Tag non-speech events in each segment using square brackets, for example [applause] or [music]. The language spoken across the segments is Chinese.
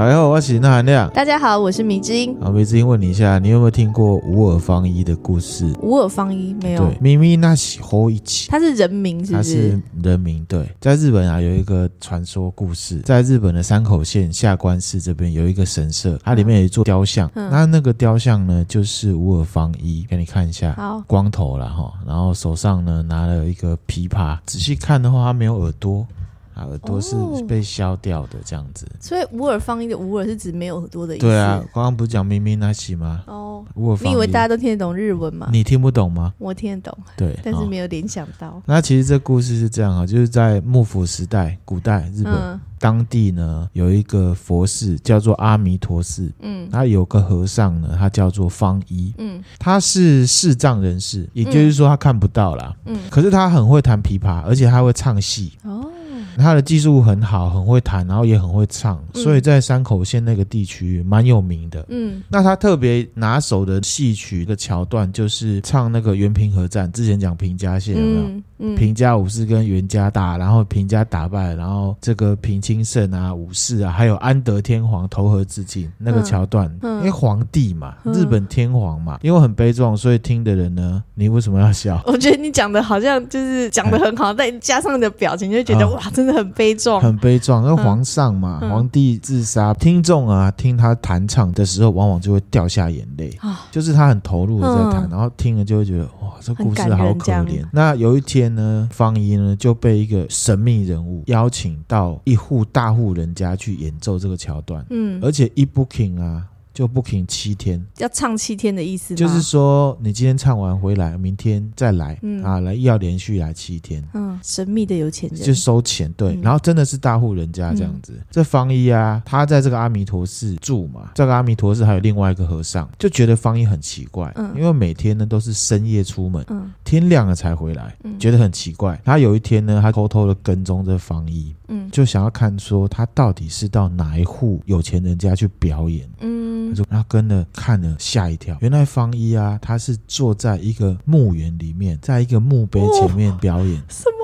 大家好，我是那含亮。大家好，我是迷之音。好，迷之音问你一下，你有没有听过无耳方一的故事？无耳方一没有。对，咪咪那喜吼一起，他是人名是不是？他是人名。对，在日本啊，有一个传说故事，在日本的山口县下关市这边有一个神社，它里面有一座雕像。嗯、那那个雕像呢，就是无耳方一，给你看一下。好，光头了哈，然后手上呢拿了一个琵琶，仔细看的话，他没有耳朵。耳朵是被削掉的，这样子。哦、所以无耳方一的无耳是指没有耳朵的意思。对啊，刚刚不是讲咪咪那起吗？哦，无耳方伊，你以为大家都听得懂日文吗？你听不懂吗？我听得懂。对，[laughs] 但是没有联想到。哦、那其实这故事是这样啊，就是在幕府时代，古代日本、嗯、当地呢有一个佛寺叫做阿弥陀寺。嗯，他有个和尚呢，他叫做方一。嗯，他是视障人士，也就是说他看不到啦。嗯，可是他很会弹琵琶，而且他会唱戏。哦。他的技术很好，很会弹，然后也很会唱，所以在山口县那个地区蛮有名的。嗯，那他特别拿手的戏曲的桥段就是唱那个原平和战，之前讲平家县有没有？嗯嗯、平家武士跟源家打，然后平家打败，然后这个平清盛啊、武士啊，还有安德天皇投河自尽那个桥段，因为皇帝嘛，嗯、日本天皇嘛，因为很悲壮，所以听的人呢，你为什么要笑？我觉得你讲的好像就是讲的很好，[laughs] 但加上你的表情，就觉得、哦、哇，真的很悲壮，很悲壮。因为皇上嘛，嗯、皇帝自杀，听众啊听他弹唱的时候，往往就会掉下眼泪，哦、就是他很投入的在弹，嗯、然后听了就会觉得哇，这故事好可怜。那有一天。呢，方一呢就被一个神秘人物邀请到一户大户人家去演奏这个桥段，嗯，而且一 booking 啊。就 booking 七天，要唱七天的意思吗？就是说，你今天唱完回来，明天再来，嗯、啊，来要连续来七天。嗯，神秘的有钱人。就收钱，对，嗯、然后真的是大户人家这样子。嗯、这方一啊，他在这个阿弥陀寺住嘛，这个阿弥陀寺还有另外一个和尚，就觉得方一很奇怪，嗯，因为每天呢都是深夜出门，嗯，天亮了才回来，嗯，觉得很奇怪。他有一天呢，他偷偷的跟踪这方一，嗯，就想要看说他到底是到哪一户有钱人家去表演，嗯。然后跟了看了吓一跳，原来方一啊，他是坐在一个墓园里面，在一个墓碑前面表演。哦，什么？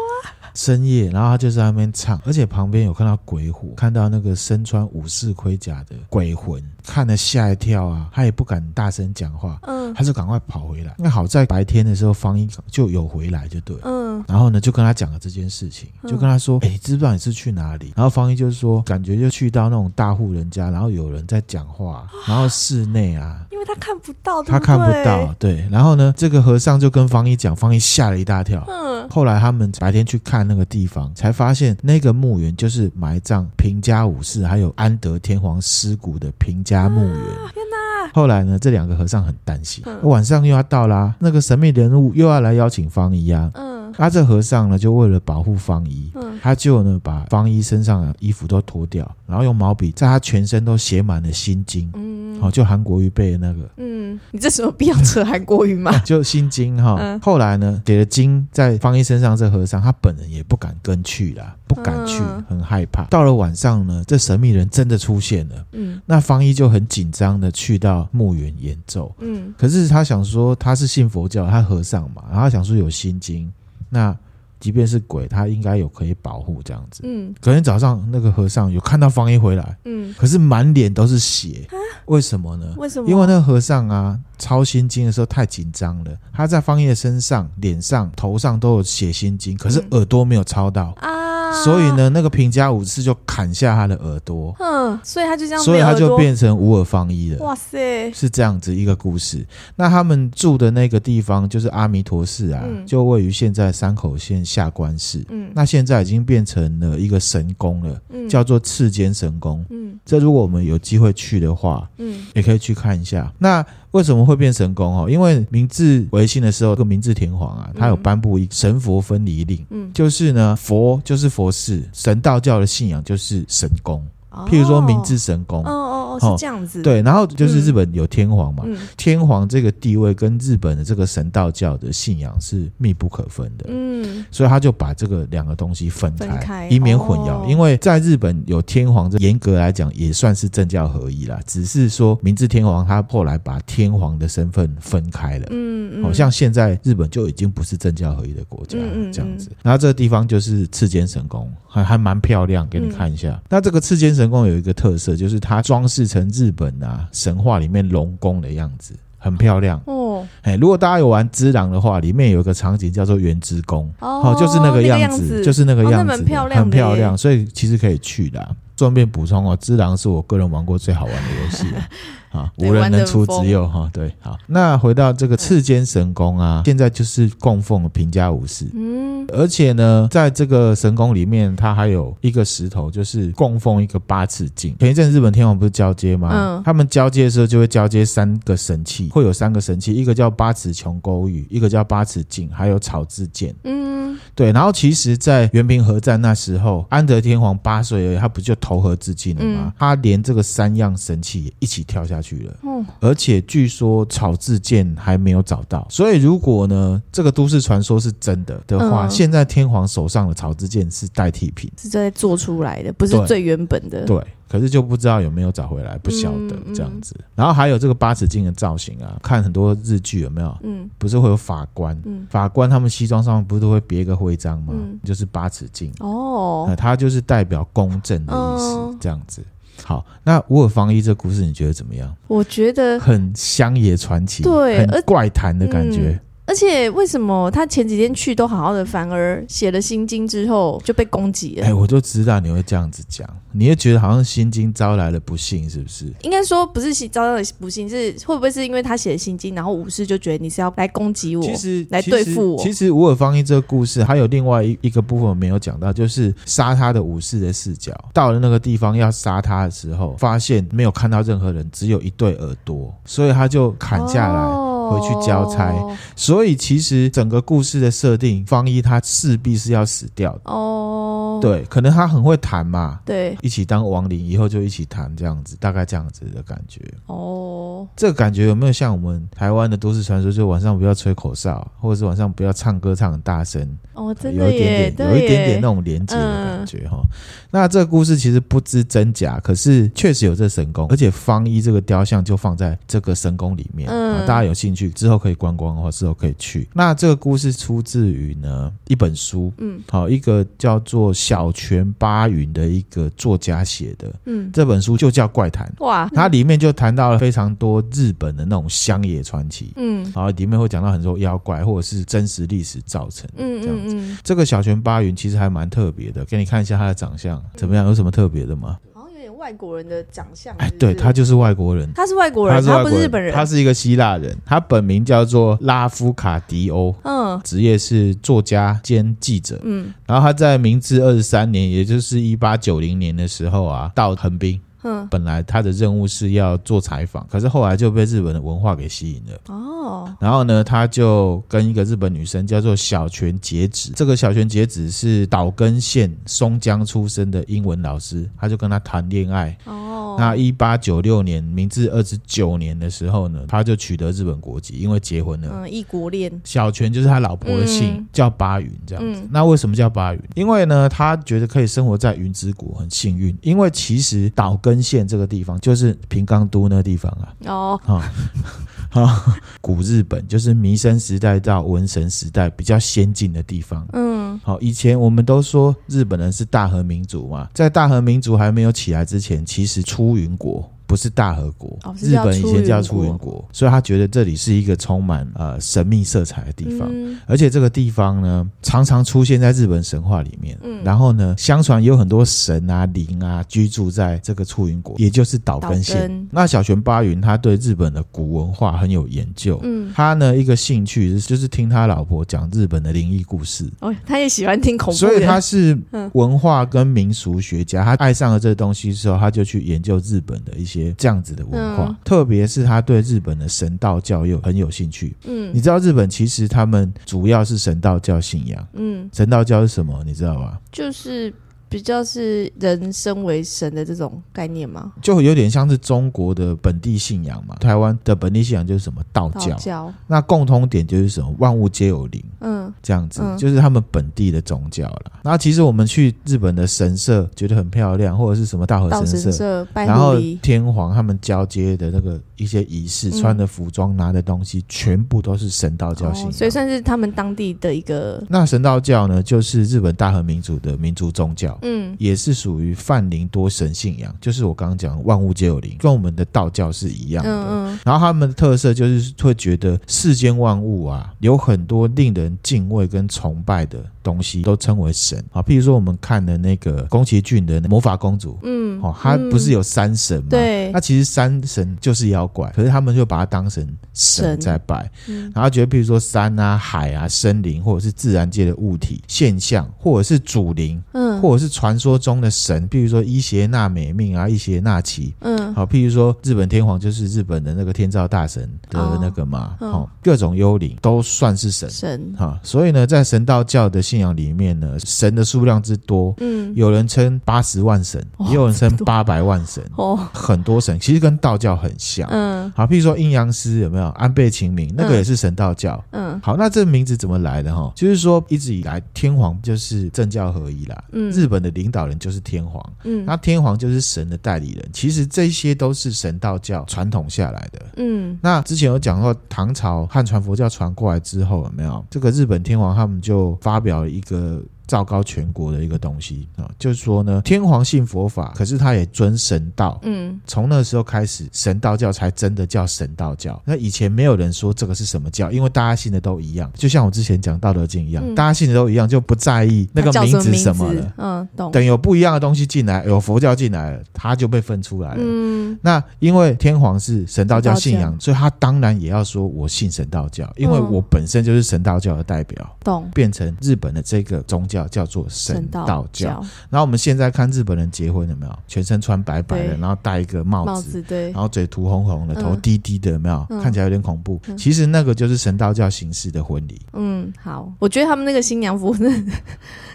深夜，然后他就在那边唱，而且旁边有看到鬼火，看到那个身穿武士盔甲的鬼魂，看了吓一跳啊！他也不敢大声讲话，嗯，他就赶快跑回来。那好在白天的时候，方一就有回来，就对，嗯，然后呢，就跟他讲了这件事情，就跟他说：“哎，知不知道你是去哪里？”然后方一就是说，感觉就去到那种大户人家，然后有人在讲话，[gasps] 然后室内啊，因为他看不到，他看不到，对。然后呢，这个和尚就跟方一讲，方一吓了一大跳，嗯。后来他们白天去看。那个地方才发现，那个墓园就是埋葬平家武士还有安德天皇尸骨的平家墓园。天哪！后来呢，这两个和尚很担心，晚上又要到啦，那个神秘人物又要来邀请方姨啊。嗯，啊这和尚呢，就为了保护方姨，他就呢把方姨身上的衣服都脱掉，然后用毛笔在他全身都写满了心经。嗯，好，就韩国瑜背的那个。嗯，你这什么必要扯韩国语吗？[laughs] 就心经哈。嗯，后来呢，给了经在方一身上，这和尚他本人也不敢跟去了，不敢去，很害怕。到了晚上呢，这神秘人真的出现了。嗯，那方一就很紧张的去到墓园演奏。嗯，可是他想说他是信佛教，他和尚嘛，然后他想说有心经，那。即便是鬼，他应该有可以保护这样子。嗯，隔天早上那个和尚有看到方一回来，嗯，可是满脸都是血，为什么呢？为什么？因为那个和尚啊，抄心经的时候太紧张了，他在方一的身上、脸上、头上都有写心经，可是耳朵没有抄到。嗯啊所以呢，那个平家武士就砍下他的耳朵，嗯，所以他就这样，所以他就变成无耳方一了。哇塞，是这样子一个故事。那他们住的那个地方就是阿弥陀寺啊，嗯、就位于现在山口县下关市。嗯，那现在已经变成了一个神宫了，嗯、叫做赤间神宫。嗯，这如果我们有机会去的话，嗯，也可以去看一下。那为什么会变神功哦？因为明治维新的时候，这个明治天皇啊，他有颁布一个神佛分离令，嗯，就是呢，佛就是佛事，神道教的信仰就是神功。譬如说明治神功，哦哦哦，这样子。对，然后就是日本有天皇嘛，嗯、天皇这个地位跟日本的这个神道教的信仰是密不可分的。嗯，所以他就把这个两个东西分开，分开以免混淆。哦、因为在日本有天皇，这严格来讲也算是政教合一啦，只是说明治天皇他后来把天皇的身份分开了。嗯，好、嗯、像现在日本就已经不是政教合一的国家这样子。然后这个地方就是赤间神宫，还还蛮漂亮，给你看一下。嗯、那这个赤间神宫有一个特色，就是它装饰成日本啊神话里面龙宫的样子，很漂亮哦。哎，如果大家有玩《之狼》的话，里面有一个场景叫做原之宫，哦，就是那个样子，就是那个样子，哦、很漂亮，很漂亮，所以其实可以去的。顺便补充哦，《之狼》是我个人玩过最好玩的游戏。[laughs] 啊，无人能出之右哈，对，好，那回到这个赤间神宫啊，现在就是供奉平家武士，嗯，而且呢，在这个神宫里面，它还有一个石头，就是供奉一个八尺镜。前一阵日本天皇不是交接吗？嗯，他们交接的时候就会交接三个神器，会有三个神器，一个叫八尺琼勾玉，一个叫八尺镜，还有草字剑。嗯，对，然后其实，在原平和战那时候，安德天皇八岁而已，他不就投河自尽了吗？嗯，他连这个三样神器也一起跳下去。去了，而且据说草字剑还没有找到，所以如果呢，这个都市传说是真的的话，嗯、现在天皇手上的草字剑是代替品，是在做出来的，不是最原本的。对，对，可是就不知道有没有找回来，不晓得这样子。嗯嗯、然后还有这个八尺镜的造型啊，看很多日剧有没有？嗯，不是会有法官，嗯、法官他们西装上面不是都会别一个徽章吗？嗯、就是八尺镜。哦，它就是代表公正的意思，嗯、这样子。好，那无尔方一这故事你觉得怎么样？我觉得很乡野传奇，对，很怪谈的感觉。而且为什么他前几天去都好好的，反而写了心经之后就被攻击了？哎、欸，我就知道你会这样子讲，你也觉得好像心经招来了不幸，是不是？应该说不是招来了不幸，是会不会是因为他写了心经，然后武士就觉得你是要来攻击我，其实来对付我？其实吴尔方一这个故事还有另外一一个部分没有讲到，就是杀他的武士的视角，到了那个地方要杀他的时候，发现没有看到任何人，只有一对耳朵，所以他就砍下来。哦回去交差，所以其实整个故事的设定，方一他势必是要死掉的哦。对，可能他很会谈嘛，对，一起当亡灵，以后就一起谈这样子，大概这样子的感觉哦。这个感觉有没有像我们台湾的都市传说，就晚上不要吹口哨，或者是晚上不要唱歌唱很大声哦，真的有一点点，有一点点那种连接的感觉哈。那这个故事其实不知真假，可是确实有这神功，而且方一这个雕像就放在这个神宫里面啊，大家有兴趣。之后可以观光的话，之后可以去。那这个故事出自于呢一本书，嗯，好，一个叫做小泉八云的一个作家写的，嗯，这本书就叫《怪谈》哇，它里面就谈到了非常多日本的那种乡野传奇，嗯，然后里面会讲到很多妖怪或者是真实历史造成的，嗯，这样子。嗯嗯嗯、这个小泉八云其实还蛮特别的，给你看一下他的长相怎么样？有什么特别的吗？外国人的长相，哎，对，他就是外国人，他是外国人，他不是日本人，他是一个希腊人，他本名叫做拉夫卡迪欧，嗯，职业是作家兼记者，嗯，然后他在明治二十三年，也就是一八九零年的时候啊，到横滨。嗯，本来他的任务是要做采访，可是后来就被日本的文化给吸引了。哦，然后呢，他就跟一个日本女生叫做小泉节子，这个小泉节子是岛根县松江出生的英文老师，他就跟他谈恋爱。哦，那一八九六年，明治二十九年的时候呢，他就取得日本国籍，因为结婚了。嗯，异国恋。小泉就是他老婆的姓，嗯、叫巴云这样子。嗯、那为什么叫巴云？因为呢，他觉得可以生活在云之国，很幸运。因为其实岛根。县这个地方就是平冈都那个地方啊。哦，[laughs] 古日本就是弥生时代到文神时代比较先进的地方。嗯，好，以前我们都说日本人是大和民族嘛，在大和民族还没有起来之前，其实出云国。不是大和国，哦、日本以前叫出云国，所以他觉得这里是一个充满呃神秘色彩的地方，嗯、而且这个地方呢常常出现在日本神话里面。嗯，然后呢，相传有很多神啊灵啊居住在这个出云国，也就是岛根县。根那小泉八云他对日本的古文化很有研究，嗯，他呢一个兴趣就是听他老婆讲日本的灵异故事。哦，他也喜欢听恐怖，所以他是文化跟民俗学家。他爱上了这个东西之后，他就去研究日本的一些。这样子的文化，嗯、特别是他对日本的神道教又很有兴趣。嗯，你知道日本其实他们主要是神道教信仰。嗯，神道教是什么？你知道吧？就是比较是人身为神的这种概念吗？就有点像是中国的本地信仰嘛。台湾的本地信仰就是什么道教，道教那共通点就是什么万物皆有灵，嗯，这样子、嗯、就是他们本地的宗教了。那其实我们去日本的神社觉得很漂亮，或者是什么大和神社，神社然后天皇他们交接的那个一些仪式，嗯、穿的服装、拿的东西，全部都是神道教信仰、哦，所以算是他们当地的一个。那神道教呢，就是日本大和民族的民族宗教，嗯，也是属于泛灵多神信仰，就是我刚刚讲万物皆有灵，跟我们的道教是一样的。嗯嗯。然后他们的特色就是会觉得世间万物啊，有很多令人敬畏跟崇拜的。东西都称为神。啊，譬如说我们看的那个宫崎骏的魔法公主，嗯，哦，他不是有山神吗？对，那其实山神就是妖怪，可是他们就把它当成神在拜，嗯，然后觉得譬如说山啊、海啊、森林或者是自然界的物体现象，或者是主灵，嗯，或者是传说中的神，比如说伊邪那美命啊、伊邪那岐，嗯，好，譬如说日本天皇就是日本的那个天照大神的那个嘛，哦，各种幽灵都算是神，神，哈，所以呢，在神道教的信信仰里面呢，神的数量之多，嗯，有人称八十万神，也有人称八百万神，哦，很多神，其实跟道教很像，嗯，好，譬如说阴阳师有没有安倍晴明，那个也是神道教，嗯，好，那这名字怎么来的哈？就是说一直以来天皇就是政教合一啦，嗯，日本的领导人就是天皇，嗯，那天皇就是神的代理人，其实这些都是神道教传统下来的，嗯，那之前有讲过唐朝汉传佛教传过来之后有没有这个日本天皇他们就发表了。一个。昭告全国的一个东西啊，就是说呢，天皇信佛法，可是他也尊神道。嗯，从那时候开始，神道教才真的叫神道教。那以前没有人说这个是什么教，因为大家信的都一样。就像我之前讲《道德经》一样，嗯、大家信的都一样，就不在意那个名字什么的。嗯，懂。等有不一样的东西进来，有佛教进来了，他就被分出来了。嗯，那因为天皇是神道教信仰，所以他当然也要说我信神道教，因为我本身就是神道教的代表。懂。变成日本的这个宗教。叫叫做神道教，道教，然后我们现在看日本人结婚有没有？全身穿白白的，然后戴一个帽子，帽子对，然后嘴涂红红的，头低低的，有没有？嗯、看起来有点恐怖。嗯、其实那个就是神道教形式的婚礼。嗯，好，我觉得他们那个新娘服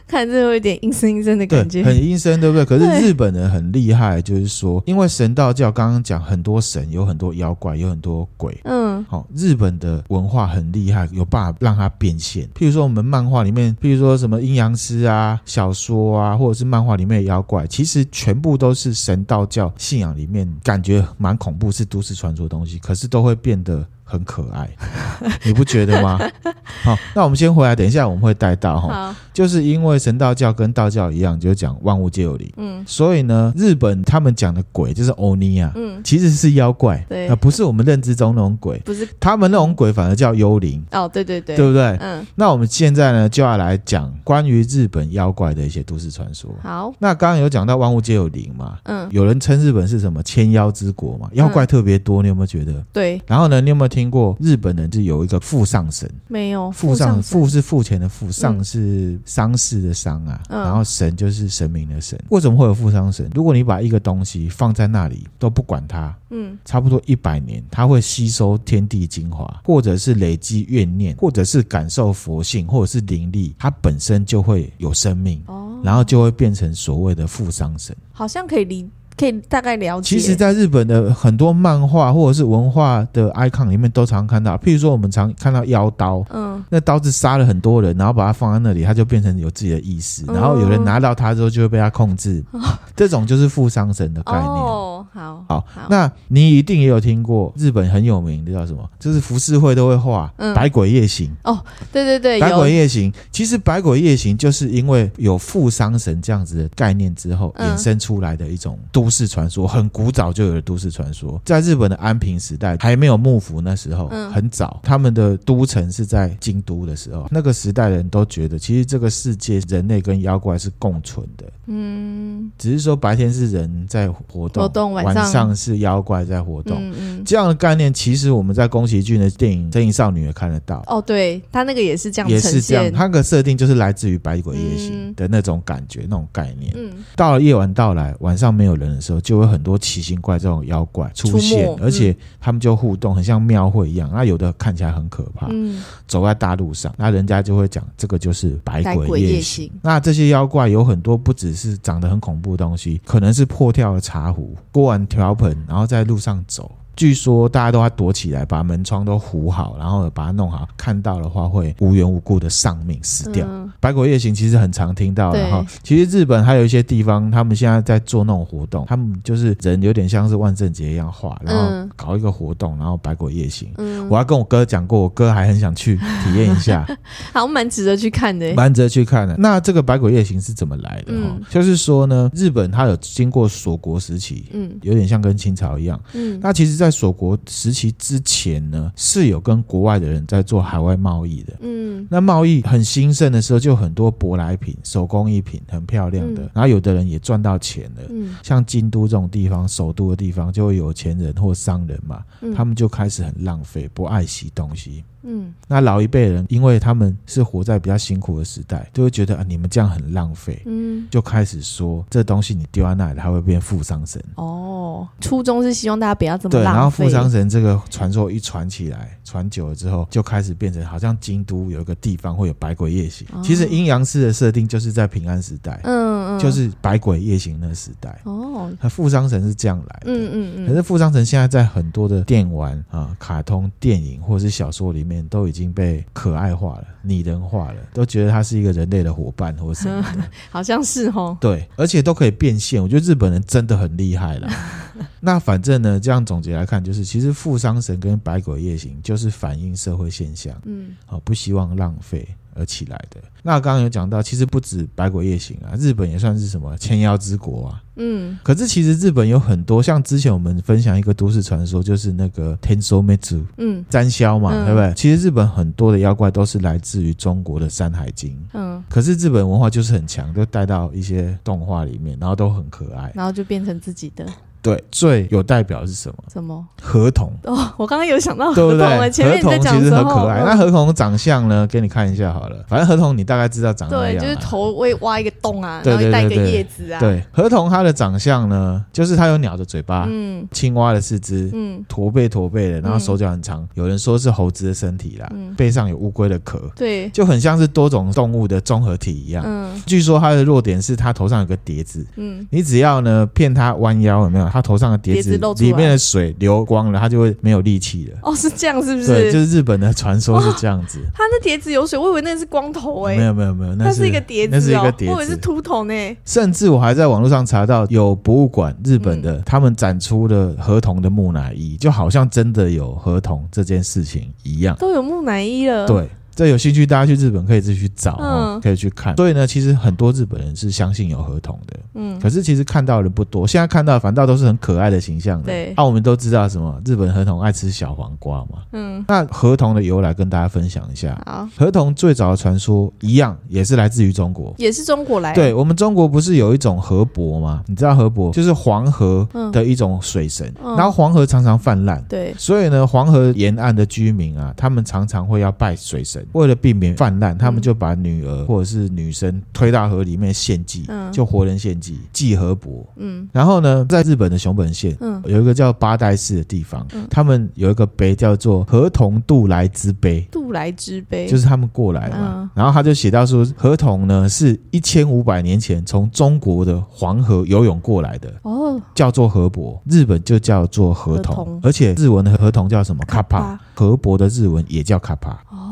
看着有一点阴森阴森的感觉，很阴森，对不对？可是日本人很厉害，就是说，因为神道教刚刚讲很多神，有很多妖怪，有很多鬼。嗯，好，日本的文化很厉害，有办法让它变现。譬如说，我们漫画里面，譬如说什么阴阳师啊、小说啊，或者是漫画里面的妖怪，其实全部都是神道教信仰里面感觉蛮恐怖，是都市传说的东西，可是都会变得。很可爱，[laughs] 你不觉得吗？[laughs] 好，那我们先回来，等一下我们会带到哈，就是因为神道教跟道教一样，就讲万物皆有灵，嗯，所以呢，日本他们讲的鬼就是欧尼啊，嗯，其实是妖怪，对，啊，不是我们认知中那种鬼，不是，他们那种鬼反而叫幽灵，哦，对对对，对不对？嗯，那我们现在呢就要来讲关于日本妖怪的一些都市传说。好，那刚刚有讲到万物皆有灵嘛，嗯，有人称日本是什么？千妖之国嘛，妖怪特别多，你有没有觉得？对，然后呢，你有没有听？听过日本人是有一个付上神，没有付丧，付是付钱的富，上是丧事的丧啊，嗯、然后神就是神明的神。为什么会有付丧神？如果你把一个东西放在那里都不管它，嗯，差不多一百年，它会吸收天地精华，或者是累积怨念，或者是感受佛性，或者是灵力，它本身就会有生命，哦，然后就会变成所谓的付丧神。好像可以理。可以大概了解。其实，在日本的很多漫画或者是文化的 icon 里面，都常看到。譬如说，我们常看到妖刀，嗯，那刀子杀了很多人，然后把它放在那里，它就变成有自己的意识，然后有人拿到它之后，就会被它控制。嗯、这种就是富商神的概念。哦，好，好，好，那你一定也有听过日本很有名的叫什么？就是浮世绘都会画《百鬼夜行》。哦，对对对，《百鬼夜行》其实《百鬼夜行》就是因为有富商神这样子的概念之后衍生出来的一种都市传说，很古早就有的都市传说，在日本的安平时代还没有幕府那时候，很早，他们的都城是在京都的时候，那个时代的人都觉得，其实这个世界人类跟妖怪是共存的，嗯，只是说白天是人在活动，晚上。是妖怪在活动，嗯，这样的概念其实我们在宫崎骏的电影《真影少女》也看得到。哦，对，他那个也是这样，也是这样，他个设定就是来自于《百鬼夜行》的那种感觉、嗯、那种概念。嗯，到了夜晚到来，晚上没有人的时候，就会很多奇形怪状的妖怪出现出，而且他们就互动，很像庙会一样。那有的看起来很可怕，嗯，走在大路上，那人家就会讲这个就是百鬼夜行。那这些妖怪有很多，不只是长得很恐怖的东西，可能是破掉的茶壶、锅碗瓢盆，然后在路上走。据说大家都要躲起来，把门窗都糊好，然后把它弄好。看到的话会无缘无故的丧命死掉。嗯、百鬼夜行其实很常听到的，然后其实日本还有一些地方，他们现在在做那种活动，他们就是人有点像是万圣节一样画，然后搞一个活动，然后百鬼夜行。嗯，我还跟我哥讲过，我哥还很想去体验一下，[laughs] 好蛮值得去看的，蛮值得去看的。那这个百鬼夜行是怎么来的？嗯，就是说呢，日本它有经过锁国时期，嗯，有点像跟清朝一样，嗯，那其实，在锁国时期之前呢，是有跟国外的人在做海外贸易的。嗯，那贸易很兴盛的时候，就很多舶来品、手工艺品很漂亮的。嗯、然后有的人也赚到钱了。嗯，像京都这种地方，首都的地方，就会有钱人或商人嘛，嗯、他们就开始很浪费，不爱惜东西。嗯，那老一辈人，因为他们是活在比较辛苦的时代，就会觉得啊，你们这样很浪费。嗯，就开始说这东西你丢在那里，它会变负伤神。哦，初衷是希望大家不要这么浪费。对，然后富商神这个传说一传起来，传久了之后，就开始变成好像京都有一个地方会有百鬼夜行。哦、其实阴阳师的设定就是在平安时代，嗯嗯，就是百鬼夜行那个时代。哦，他富商神是这样来的。嗯嗯嗯。可是富商神现在在很多的电玩啊、卡通、电影或者是小说里面。都已经被可爱化了、拟人化了，都觉得他是一个人类的伙伴或什么的，[laughs] 好像是哦。对，而且都可以变现，我觉得日本人真的很厉害了。[laughs] 那反正呢，这样总结来看，就是其实富商神跟百鬼夜行就是反映社会现象，嗯，好，不希望浪费。而起来的。那刚刚有讲到，其实不止百鬼夜行啊，日本也算是什么千妖之国啊。嗯，可是其实日本有很多，像之前我们分享一个都市传说，就是那个天收灭祖，嗯，占霄嘛，嗯、对不对？其实日本很多的妖怪都是来自于中国的《山海经》。嗯，可是日本文化就是很强，就带到一些动画里面，然后都很可爱，然后就变成自己的。对，最有代表的是什么？什么？河童哦，我刚刚有想到河童，对不对？河童其实很可爱。嗯、那河童长相呢？给你看一下好了。反正河童你大概知道长什么样。对，就是头会挖一个洞啊，然后带一个叶子啊。对，河童它的长相呢，就是它有鸟的嘴巴，嗯，青蛙的四肢，嗯，驼背驼背的，然后手脚很长。嗯、有人说是猴子的身体啦，嗯、背上有乌龟的壳，对，就很像是多种动物的综合体一样。嗯，据说它的弱点是它头上有个碟子，嗯，你只要呢骗它弯腰，有没有？他头上的碟子里面的水流光了，他就会没有力气了。哦，是这样，是不是？对，就是日本的传说是这样子。他那碟子有水，我以为那是光头哎。没有没有没有，那是一个碟子，那是一个碟子，我以为是秃头呢。甚至我还在网络上查到有博物馆，日本的他们展出了河童的木乃伊，就好像真的有河童这件事情一样。都有木乃伊了。对。这有兴趣，大家去日本可以自己去找，嗯，可以去看。所以呢，其实很多日本人是相信有河童的，嗯。可是其实看到的人不多，现在看到的反倒都是很可爱的形象的。对。那、啊、我们都知道什么？日本河童爱吃小黄瓜嘛，嗯。那河童的由来跟大家分享一下。好。河童最早的传说一样，也是来自于中国，也是中国来的。对，我们中国不是有一种河伯吗？你知道河伯就是黄河的一种水神，嗯、然后黄河常常泛滥，对。所以呢，黄河沿岸的居民啊，他们常常会要拜水神。为了避免泛滥，他们就把女儿或者是女生推到河里面献祭，嗯、就活人献祭，祭河伯。嗯，然后呢，在日本的熊本县，嗯，有一个叫八代市的地方，嗯，他们有一个碑叫做河童渡来之碑，渡来之碑。就是他们过来嘛。嗯、然后他就写到说，河童呢是一千五百年前从中国的黄河游泳过来的，哦，叫做河伯，日本就叫做河童，河童。而且日文的河童叫什么？卡帕，河伯的日文也叫卡帕。哦。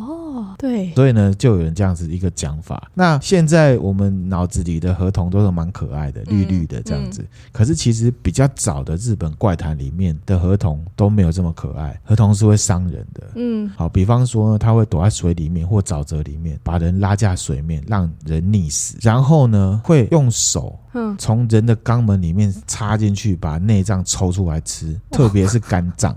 对，所以呢，就有人这样子一个讲法。那现在我们脑子里的河童都是蛮可爱的，绿绿的这样子。嗯嗯、可是其实比较早的日本怪谈里面的河童都没有这么可爱，河童是会伤人的。嗯，好，比方说呢，他会躲在水里面或沼泽里面，把人拉下水面，让人溺死。然后呢，会用手从人的肛门里面插进去，把内脏抽出来吃，特别是肝脏。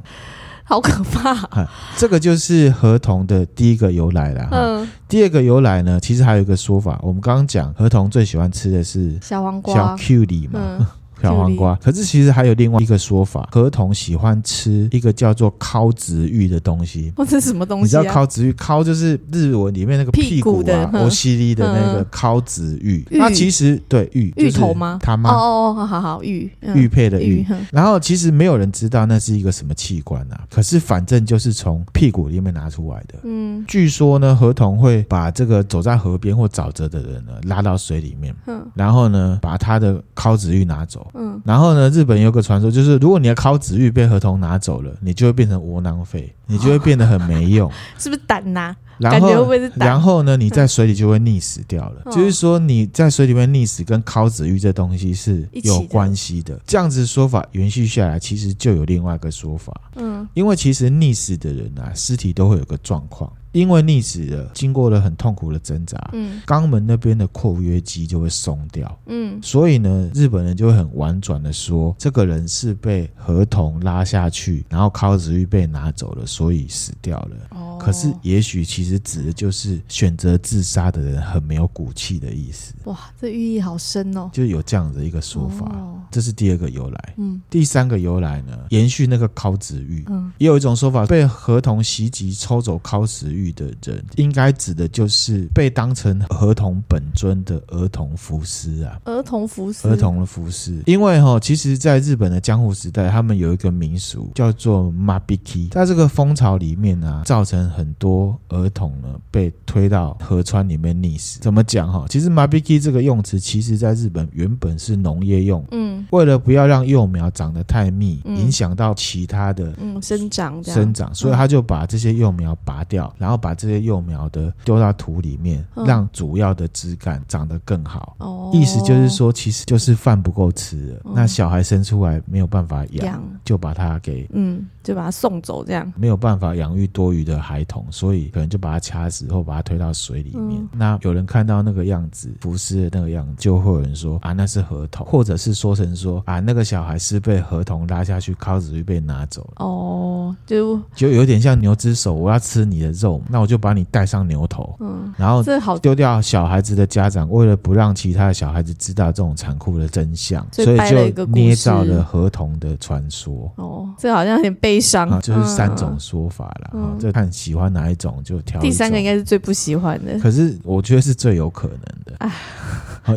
好可怕！这个就是合同的第一个由来了。嗯，第二个由来呢，其实还有一个说法。我们刚刚讲合同最喜欢吃的是小黄瓜、小 Q 里嘛。嗯小黄瓜。可是其实还有另外一个说法，河童喜欢吃一个叫做尻子玉的东西。哦，这是什么东西、啊？你知道尻子玉？尻就是日文里面那个屁股啊，欧西里的那个尻子玉。那其实对玉，芋头吗？他妈哦哦，好好好，芋玉佩的玉。然后其实没有人知道那是一个什么器官啊。可是反正就是从屁股里面拿出来的。嗯，据说呢，河童会把这个走在河边或沼泽的人呢拉到水里面，嗯，然后呢把他的尻子玉拿走，嗯，然后呢日本有个传说，就是如果你的烤子玉被河童拿走了，你就会变成窝囊废，你就会变得很没用，[laughs] 是不是胆呐？然后，然后呢，你在水里就会溺死掉了。嗯、就是说，你在水里面溺死跟烤子玉这东西是有关系的。这样子说法延续下来，其实就有另外一个说法。嗯，因为其实溺死的人啊，尸体都会有个状况。因为溺死了，经过了很痛苦的挣扎，嗯，肛门那边的括约肌就会松掉，嗯，所以呢，日本人就会很婉转的说，这个人是被合同拉下去，然后尻子玉被拿走了，所以死掉了。哦，可是也许其实指的就是选择自杀的人很没有骨气的意思。哇，这寓意好深哦，就有这样的一个说法。哦，这是第二个由来。嗯，第三个由来呢，延续那个尻子玉，嗯，也有一种说法，被合同袭击抽走尻子玉的人，应该指的就是被当成合同本尊的儿童服尸啊。儿童服尸，儿童的服尸。因为哈，其实，在日本的江户时代，他们有一个民俗叫做 mabiki，在这个风潮里面呢、啊，造成很多儿童呢被推到河川里面溺死。怎么讲哈？其实 mabiki 这个用词，其实在日本原本是农业用，嗯，为了不要让幼苗长得太密，嗯、影响到其他的嗯生长生长，所以他就把这些幼苗拔掉，然后把这些幼苗的丢到土里面，让主要的枝干长得更好。哦，意思就是说，其实就是饭不够吃了，那小孩生出来没有办法养，就把它给嗯，就把它送走，这样。没有办法养育多余的孩童，所以可能就把它掐死或把它推到水里面。那有人看到那个样子，浮尸的那个样子，就会有人说啊，那是河童，或者是说成说啊，那个小孩是被合同拉下去，靠子玉被拿走了。哦，就就有点像牛之手，我要吃你的肉，那我就把你带上牛头，嗯，然后这好丢掉小孩子的家长，为了不让其他的小孩子知道这种残酷的真相，所以就捏造了合同的传说。哦，这好像有点悲伤。啊，就是三种说法了，嗯，啊，这看喜欢哪一种就挑。第三个应该是最不喜欢的，可是我觉得是最有可能的。啊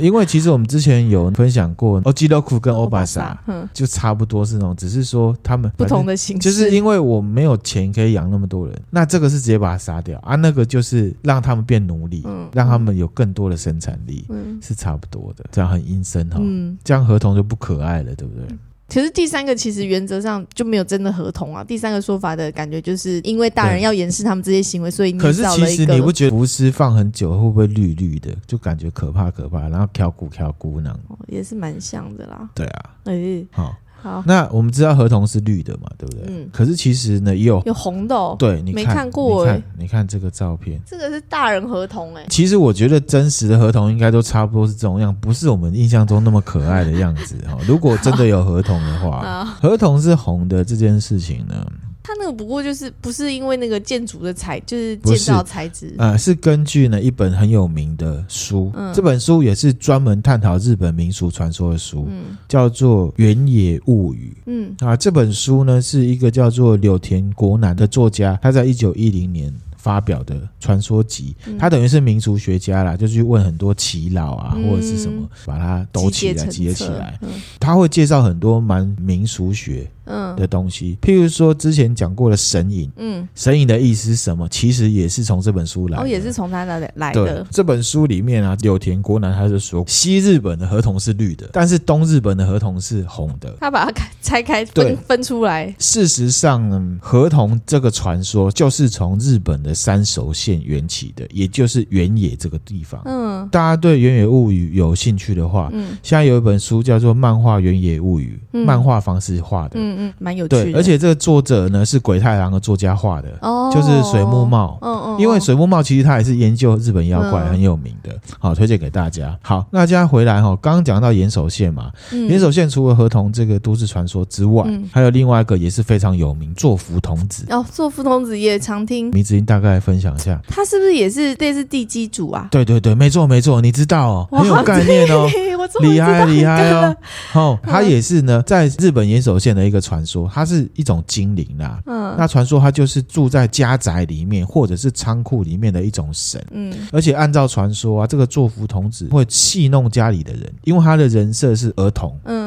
因为其实我们之前有分享过，[laughs] 哦，基洛库跟欧巴萨，就差不多是那种，只是说他们不同的形式。就是因为我没有钱可以养那么多人，那这个是直接把他杀掉啊，那个就是让他们变奴隶，嗯，让他们有更多的生产力，嗯，是差不多的，这样很阴森哈，嗯，这样合同就不可爱了，对不对？其实第三个其实原则上就没有真的合同啊。第三个说法的感觉就是因为大人要掩饰他们这些行为，所以可是其实你不觉得浮尸放很久会不会绿绿的，就感觉可怕可怕，然后挑骨挑骨那样，也是蛮像的啦。对啊，哎，好。好，那我们知道合同是绿的嘛，对不对？嗯。可是其实呢，也有有红的哦。对，你没看过？你看，你看这个照片，这个是大人合同哎。其实我觉得真实的合同应该都差不多是这种样，不是我们印象中那么可爱的样子哈。如果真的有合同的话，[laughs] 合同是红的这件事情呢？它那个不过就是不是因为那个建筑的材，就是建造材质。啊、呃，是根据呢一本很有名的书，嗯、这本书也是专门探讨日本民俗传说的书，嗯、叫做《原野物语》。嗯。啊，这本书呢是一个叫做柳田国男的作家，他在一九一零年发表的传说集，嗯、他等于是民俗学家啦，就去问很多耆老啊、嗯、或者是什么，把它抖起来、集结起来。嗯、他会介绍很多蛮民俗学。嗯的东西，譬如说之前讲过的神隐，嗯，神隐的意思是什么？其实也是从这本书来的，哦，也是从他那里来的。这本书里面啊，柳田国男他就说，西日本的合同是绿的，但是东日本的合同是红的。他把它拆开分对分出来。事实上呢，河童这个传说就是从日本的山手线缘起的，也就是原野这个地方。嗯，大家对原野物语有兴趣的话，嗯，现在有一本书叫做《漫画原野物语》，嗯、漫画方式画的。嗯嗯，蛮有趣的。而且这个作者呢是鬼太郎的作家画的，哦，就是水木茂。嗯嗯，因为水木茂其实他也是研究日本妖怪很有名的，好，推荐给大家。好，那接下来回来哈，刚刚讲到岩手县嘛，岩手县除了河童这个都市传说之外，还有另外一个也是非常有名，座敷童子。哦，座敷童子也常听。明子英大概分享一下，他是不是也是类似地基主啊？对对对，没错没错，你知道哦，很有概念哦。厉害厉害哦！哦，他也是呢，在日本岩手县的一个传说，它是一种精灵啦。嗯，那传说它就是住在家宅里面或者是仓库里面的一种神。嗯，而且按照传说啊，这个作福童子会戏弄家里的人，因为他的人设是儿童。嗯嗯，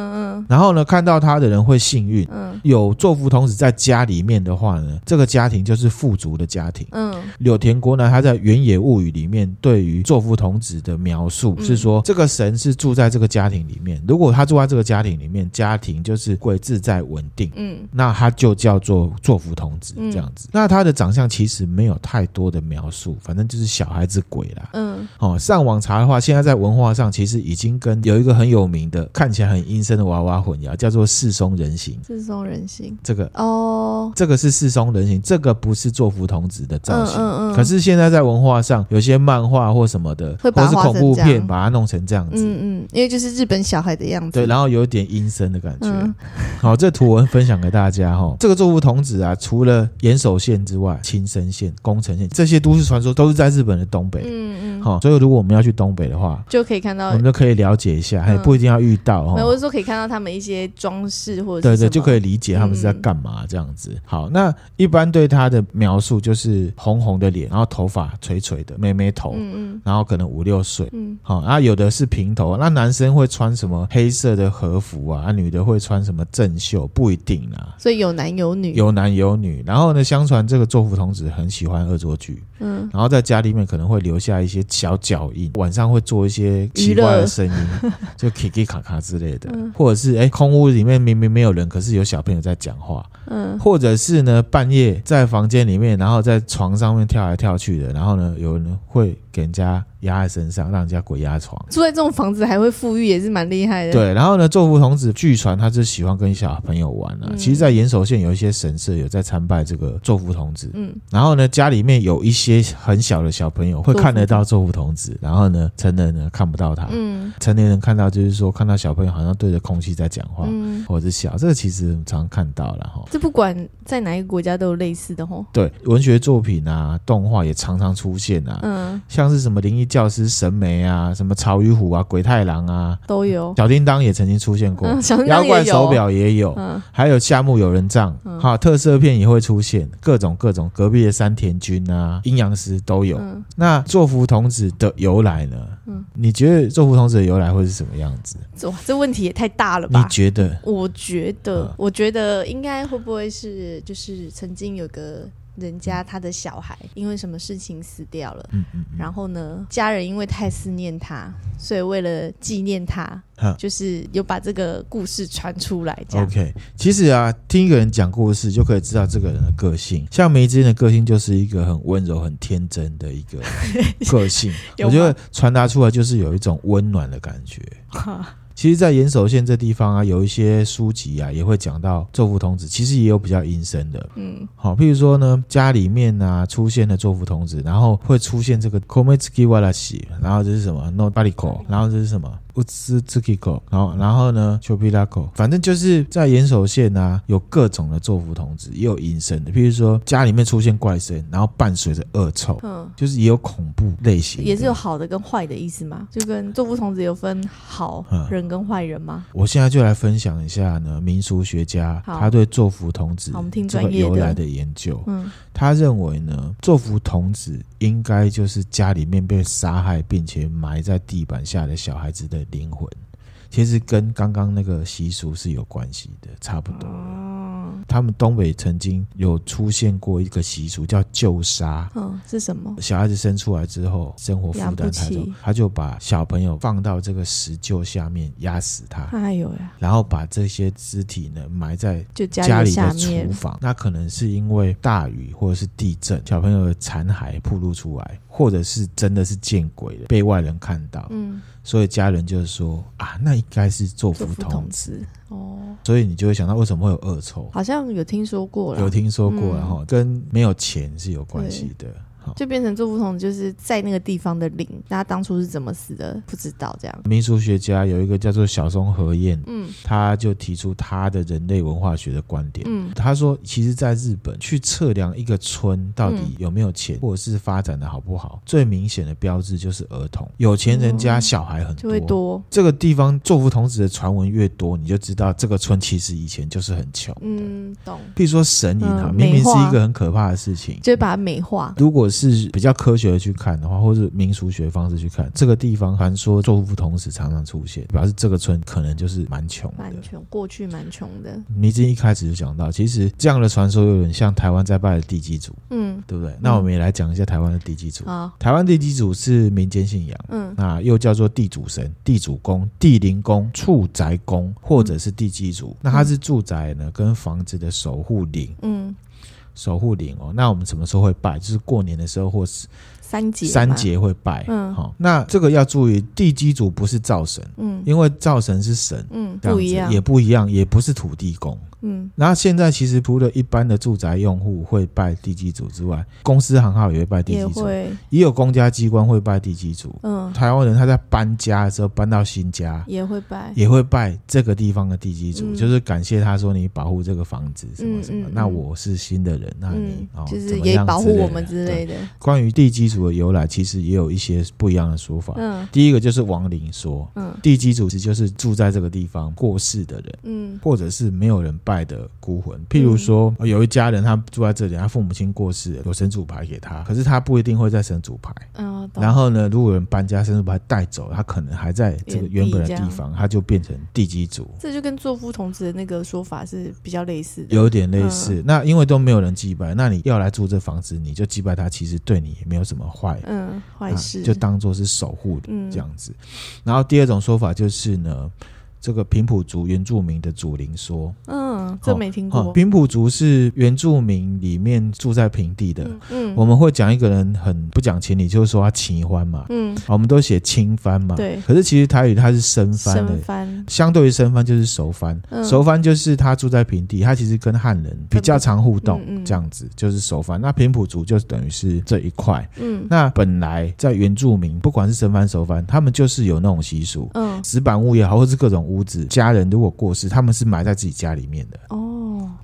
然后呢，看到他的人会幸运。嗯，有座福童子在家里面的话呢，这个家庭就是富足的家庭。嗯，柳田国呢他在《原野物语》里面对于座福童子的描述是说，这个神是住在。这个家庭里面，如果他住在这个家庭里面，家庭就是会自在稳定，嗯，那他就叫做座福童子这样子。嗯、那他的长相其实没有太多的描述，反正就是小孩子鬼啦，嗯，哦，上网查的话，现在在文化上其实已经跟有一个很有名的看起来很阴森的娃娃混淆，叫做四松人形。四松人形，这个哦，这个是四松人形，这个不是座敷童子的造型。嗯嗯，嗯。可是现在在文化上，有些漫画或什么的，或是恐怖片，把它弄成这样子。嗯嗯，因为就是日本小孩的样子，对，然后有点阴森的感觉。嗯、[laughs] 好，这图文分享给大家哈。这个作福童子啊，除了岩手县之外，青森县、宫城县这些都市传说都是在日本的东北。嗯嗯。好，所以如果我们要去东北的话，就可以看到，我们就可以了解一下，还、嗯、不一定要遇到哈。我是说可以看到他们一些装饰或者对对，就可以理解他们是在干嘛这样子。嗯、好，那一般对他的描述就是红红的脸，然后头发垂垂的，妹妹头，嗯嗯，然后可能五六岁，嗯，好，然后有的是平头，那男生会穿什么？黑色的和服啊？啊，女的会穿什么正袖？不一定啊。所以有男有女，有男有女。然后呢，相传这个作福童子很喜欢恶作剧，嗯，然后在家里面可能会留下一些小脚印，晚上会做一些奇怪的声音，就 kiki 卡卡之类的，嗯、或者是哎，空屋里面明明没有人，可是有小朋友在讲话，嗯，或者是呢，半夜在房间里面，然后在床上面跳来跳去的，然后呢，有人会给人家。压在身上，让人家鬼压床。住在这种房子还会富裕，也是蛮厉害的。对，然后呢，座敷童子据传他是喜欢跟小朋友玩啊。嗯、其实，在岩手县有一些神社有在参拜这个座敷童子。嗯，然后呢，家里面有一些很小的小朋友会看得到座敷童子，然后呢，成人呢看不到他。嗯，成年人看到就是说看到小朋友好像对着空气在讲话，嗯，或者是笑，这个其实常看到了哈。这不管在哪一个国家都有类似的哈。对，文学作品啊，动画也常常出现啊。嗯，像是什么灵异。教师神眉啊，什么草与虎啊，鬼太郎啊，都有。小叮当也曾经出现过，嗯、妖怪手表也有，嗯、还有夏目友人帐，哈、嗯，特色片也会出现，各种各种。隔壁的山田君啊，阴阳师都有。嗯、那座敷童子的由来呢？嗯，你觉得座敷童子的由来会是什么样子？哇，这问题也太大了吧？你觉得？我觉得，嗯、我觉得应该会不会是，就是曾经有个。人家他的小孩因为什么事情死掉了，嗯嗯，然后呢，家人因为太思念他，所以为了纪念他，就是有把这个故事传出来。OK，其实啊，听一个人讲故事就可以知道这个人的个性。像梅之音的个性就是一个很温柔、很天真的一个个性，[laughs] 我觉得传达出来就是有一种温暖的感觉。[laughs] 其实，在岩手县这地方啊，有一些书籍啊，也会讲到咒符童子。其实也有比较阴森的，嗯，好，譬如说呢，家里面啊出现了咒符童子，然后会出现这个 kometsuki warashi，然后这是什么 no bariko，然后这是什么？不吃自己口，然后然后呢，丘比拉狗，反正就是在岩手县啊，有各种的作福童子，也有隐身的，譬如说家里面出现怪声，然后伴随着恶臭，嗯，就是也有恐怖类型，也是有好的跟坏的意思吗？就跟作福童子有分好人跟坏人吗？我现在就来分享一下呢，民俗学家他对作福童子这个由来的研究，嗯，他认为呢，作福童子应该就是家里面被杀害并且埋在地板下的小孩子的。灵魂其实跟刚刚那个习俗是有关系的，差不多。他们东北曾经有出现过一个习俗，叫旧杀。嗯，是什么？小孩子生出来之后，生活负担太重，他就把小朋友放到这个石臼下面压死他。哎呦呀！然后把这些肢体呢埋在家里的厨房。那可能是因为大雨或者是地震，小朋友的残骸暴露出来。或者是真的是见鬼了，被外人看到，嗯，所以家人就是说啊，那应该是做福同子哦，所以你就会想到为什么会有恶臭？好像有听说过了，有听说过了哈，嗯、跟没有钱是有关系的。就变成做福童，就是在那个地方的灵，那他当初是怎么死的？不知道这样。民俗学家有一个叫做小松和彦，嗯，他就提出他的人类文化学的观点，嗯，他说，其实，在日本去测量一个村到底有没有钱，嗯、或者是发展的好不好，最明显的标志就是儿童。有钱人家小孩很多，就会多。这个地方做福童子的传闻越多，你就知道这个村其实以前就是很穷。嗯，懂。譬如说神隐啊，嗯、明明是一个很可怕的事情，就把它美化。如果是比较科学的去看的话，或者民俗学方式去看这个地方，传说做福同时常常出现，表示这个村可能就是蛮穷的，蛮穷，过去蛮穷的。迷之音一开始就讲到，其实这样的传说有点像台湾在拜的地基主，嗯，对不对？那我们也来讲一下台湾的地基主。啊，台湾地基主是民间信仰，嗯，那又叫做地主神、地主公、地灵公、处宅公，或者是地基主。那它是住宅呢跟房子的守护灵，嗯。守护灵哦，那我们什么时候会拜？就是过年的时候，或是三节三节会拜。嗯，好，那这个要注意，地基主不是灶神，嗯，因为灶神是神，嗯，不一样，也不一样，也不是土地公。嗯，然后现在其实除了一般的住宅用户会拜地基主之外，公司行号也会拜地基主，也，也有公家机关会拜地基主。嗯，台湾人他在搬家的时候搬到新家也会拜，也会拜这个地方的地基主，嗯、就是感谢他说你保护这个房子什么什么。嗯嗯嗯、那我是新的人，那你、嗯、哦就是也保护我们之类的。关于地基主的由来，其实也有一些不一样的说法。嗯，第一个就是亡灵说，嗯，地基主其实就是住在这个地方过世的人，嗯，或者是没有人拜的孤魂，譬如说、嗯、有一家人他住在这里，他父母亲过世了，有神主牌给他，可是他不一定会在神主牌。嗯，然后呢，如果有人搬家，神主牌带走，他可能还在这个原本的地方，他就变成地基主。这就跟作夫童子的那个说法是比较类似的，有点类似。嗯、那因为都没有人祭拜，那你要来住这房子，你就祭拜他，其实对你也没有什么坏，嗯，坏事，就当做是守护的这样子。嗯、然后第二种说法就是呢。这个平埔族原住民的祖灵说，嗯，这没听过。平埔族是原住民里面住在平地的。嗯，嗯我们会讲一个人很不讲情理，就是说他奇欢嘛。嗯，我们都写亲番嘛。对。可是其实台语它是生番的，相对于生番就是熟番。嗯、熟番就是他住在平地，他其实跟汉人比较常互动，这样子就是熟番。那平埔族就等于是这一块。嗯，那本来在原住民，不管是生番熟番，他们就是有那种习俗。嗯，石板屋也好，或是各种。屋屋子家人如果过世，他们是埋在自己家里面的。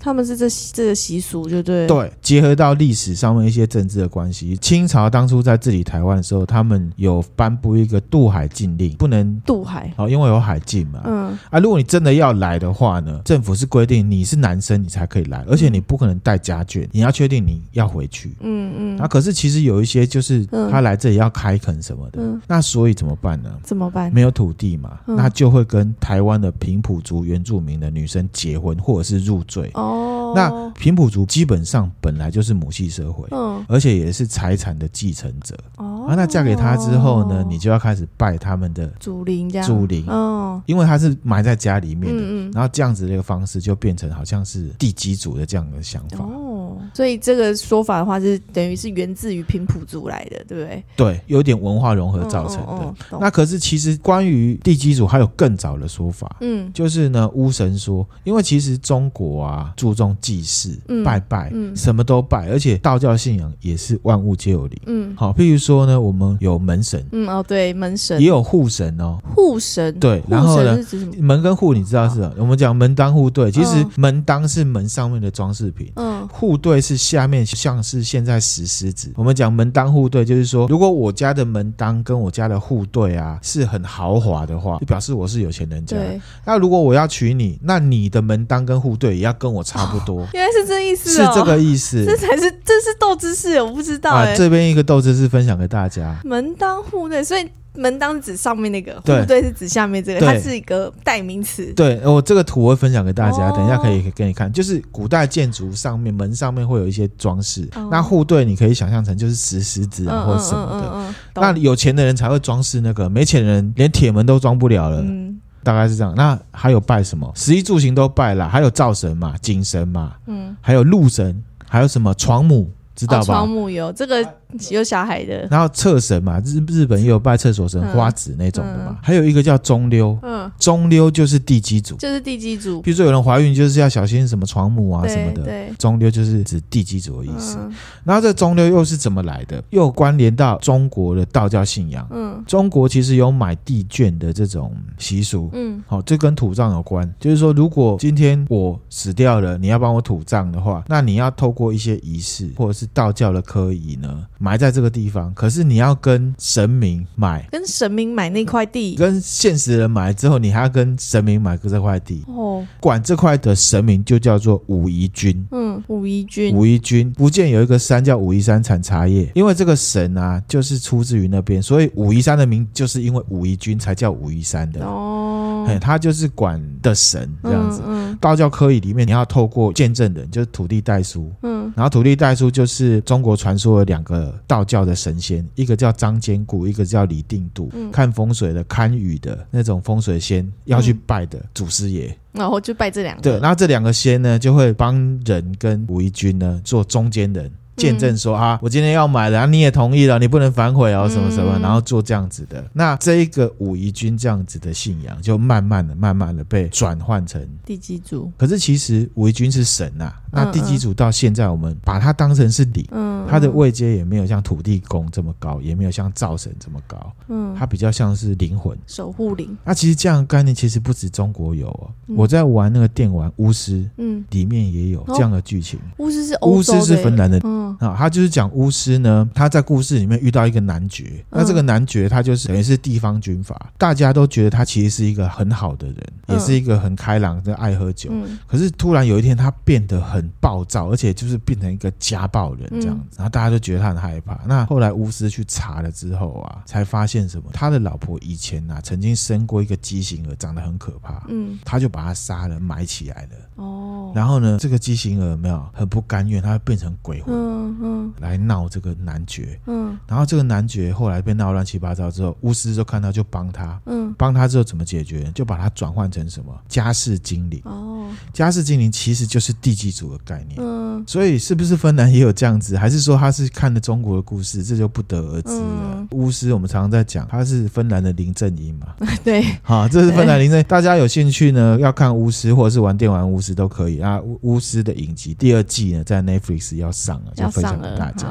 他们是这这个习俗，就对。对，结合到历史上面一些政治的关系，清朝当初在治理台湾的时候，他们有颁布一个渡海禁令，不能渡海。哦，因为有海禁嘛。嗯。啊，如果你真的要来的话呢，政府是规定你是男生你才可以来，而且你不可能带家眷，你要确定你要回去。嗯嗯。啊，可是其实有一些就是他来这里要开垦什么的，嗯、那所以怎么办呢？怎么办？没有土地嘛，嗯、那就会跟台。台湾的平埔族原住民的女生结婚或者是入赘哦，那平埔族基本上本来就是母系社会，嗯，而且也是财产的继承者。哦。啊，那嫁给他之后呢，你就要开始拜他们的祖灵，这样。祖灵哦，因为他是埋在家里面的，嗯嗯，然后这样子的一个方式就变成好像是地基主的这样的想法。哦。所以这个说法的话，是等于是源自于平埔族来的，对不对？对，有点文化融合造成的。那可是其实关于地基组还有更早的说法。嗯，就是呢，巫神说，因为其实中国啊注重祭祀、嗯、拜拜，嗯，什么都拜，而且道教信仰也是万物皆有灵，嗯，好，譬如说呢，我们有门神，嗯，哦，对，门神。也有护神哦，护神，对，然后呢，门跟户你知道是，我们讲门当户对，其实门当是门上面的装饰品，嗯，户对是下面像是现在石狮子，我们讲门当户对，就是说如果我家的门当跟我家的户对啊是很豪华的话，就表示我是有钱人家。对，那如果我要娶你，那你的门当跟户对也要跟我差不多。原来是这意思，哦，是这个意思。[laughs] 这才是这是斗知识，我不知道。啊，这边一个斗知识分享给大家。门当户对，所以门当是指上面那个，户对是指下面这个，它是一个代名词。对，我这个图我会分享给大家，等一下可以给你看。就是古代建筑上面门上面会有一些装饰，那户对你可以想象成就是石狮子啊或者什么的。那有钱的人才会装饰那个，没钱的人连铁门都装不了了。大概是这样，那还有拜什么？十一住行都拜了，还有灶神嘛，井神嘛，嗯，还有鹿神，还有什么床母、知道吧？床母有这个有小孩的，然后厕神嘛，日日本也有拜厕所神花子那种的嘛，还有一个叫中溜，嗯，中溜就是地基主，就是地基主。比如说有人怀孕，就是要小心什么床母啊什么的，对，中溜就是指地基主的意思。嗯、然后这中溜又是怎么来的？又关联到中国的道教信仰，嗯，中国其实有买地券的这种习俗，嗯，好，这跟土葬有关，就是说如果今天我死掉了，你要帮我土葬的话，那你要透过一些仪式或者是道教的科仪呢，埋在这个地方。可是你要跟神明买，跟神明买那块地，跟现实人买之后，你还要跟神明买这块地。哦，管这块的神明就叫做武夷君。嗯，武夷君，武夷君，福建有一个山叫武夷山产茶叶，因为这个神啊，就是出自于那边，所以武夷山的名就是因为武夷君才叫武夷山的。哦，他就是管的神这样子。嗯，嗯，道教科仪里面，你要透过见证人，就是土地代书。嗯，然后土地代书就是中国传说的两个道教的神仙，一个叫张坚固，一个叫李定度。嗯，看风水的、堪舆的那种风水仙要去拜的祖师爷。然后就拜这两个。对，然后这两个仙呢，就会帮人跟武夷君呢做中间人。见证说啊，我今天要买了，你也同意了，你不能反悔哦，什么什么，然后做这样子的。那这一个武夷君这样子的信仰，就慢慢的、慢慢的被转换成地基主。可是其实武夷君是神呐、啊，那地基主到现在我们把它当成是礼，嗯，他的位阶也没有像土地公这么高，也没有像灶神这么高，嗯，它比较像是灵魂守护灵。那其实这样的概念其实不止中国有哦，我在玩那个电玩巫师，嗯，里面也有这样的剧情。巫师是巫师是芬兰的，嗯。啊，他就是讲巫师呢，他在故事里面遇到一个男爵，那这个男爵他就是等于是地方军阀，大家都觉得他其实是一个很好的人，也是一个很开朗的爱喝酒。可是突然有一天他变得很暴躁，而且就是变成一个家暴人这样子，然后大家都觉得他很害怕。那后来巫师去查了之后啊，才发现什么？他的老婆以前啊曾经生过一个畸形儿，长得很可怕。嗯，他就把他杀了，埋起来了。哦，然后呢，这个畸形儿没有很不甘愿，他会变成鬼魂。嗯，来闹这个男爵，嗯，然后这个男爵后来被闹乱七八糟之后，巫师就看到就帮他，嗯，帮他之后怎么解决？就把他转换成什么家世精灵哦，家世精灵其实就是地基组的概念，嗯，所以是不是芬兰也有这样子？还是说他是看的中国的故事？这就不得而知了。嗯、巫师我们常常在讲，他是芬兰的林正英嘛，[laughs] 对，好，这是芬兰林正英。大家有兴趣呢，要看巫师或者是玩电玩巫师都可以啊。巫巫师的影集第二季呢，在 Netflix 要上了，就。分享给大家。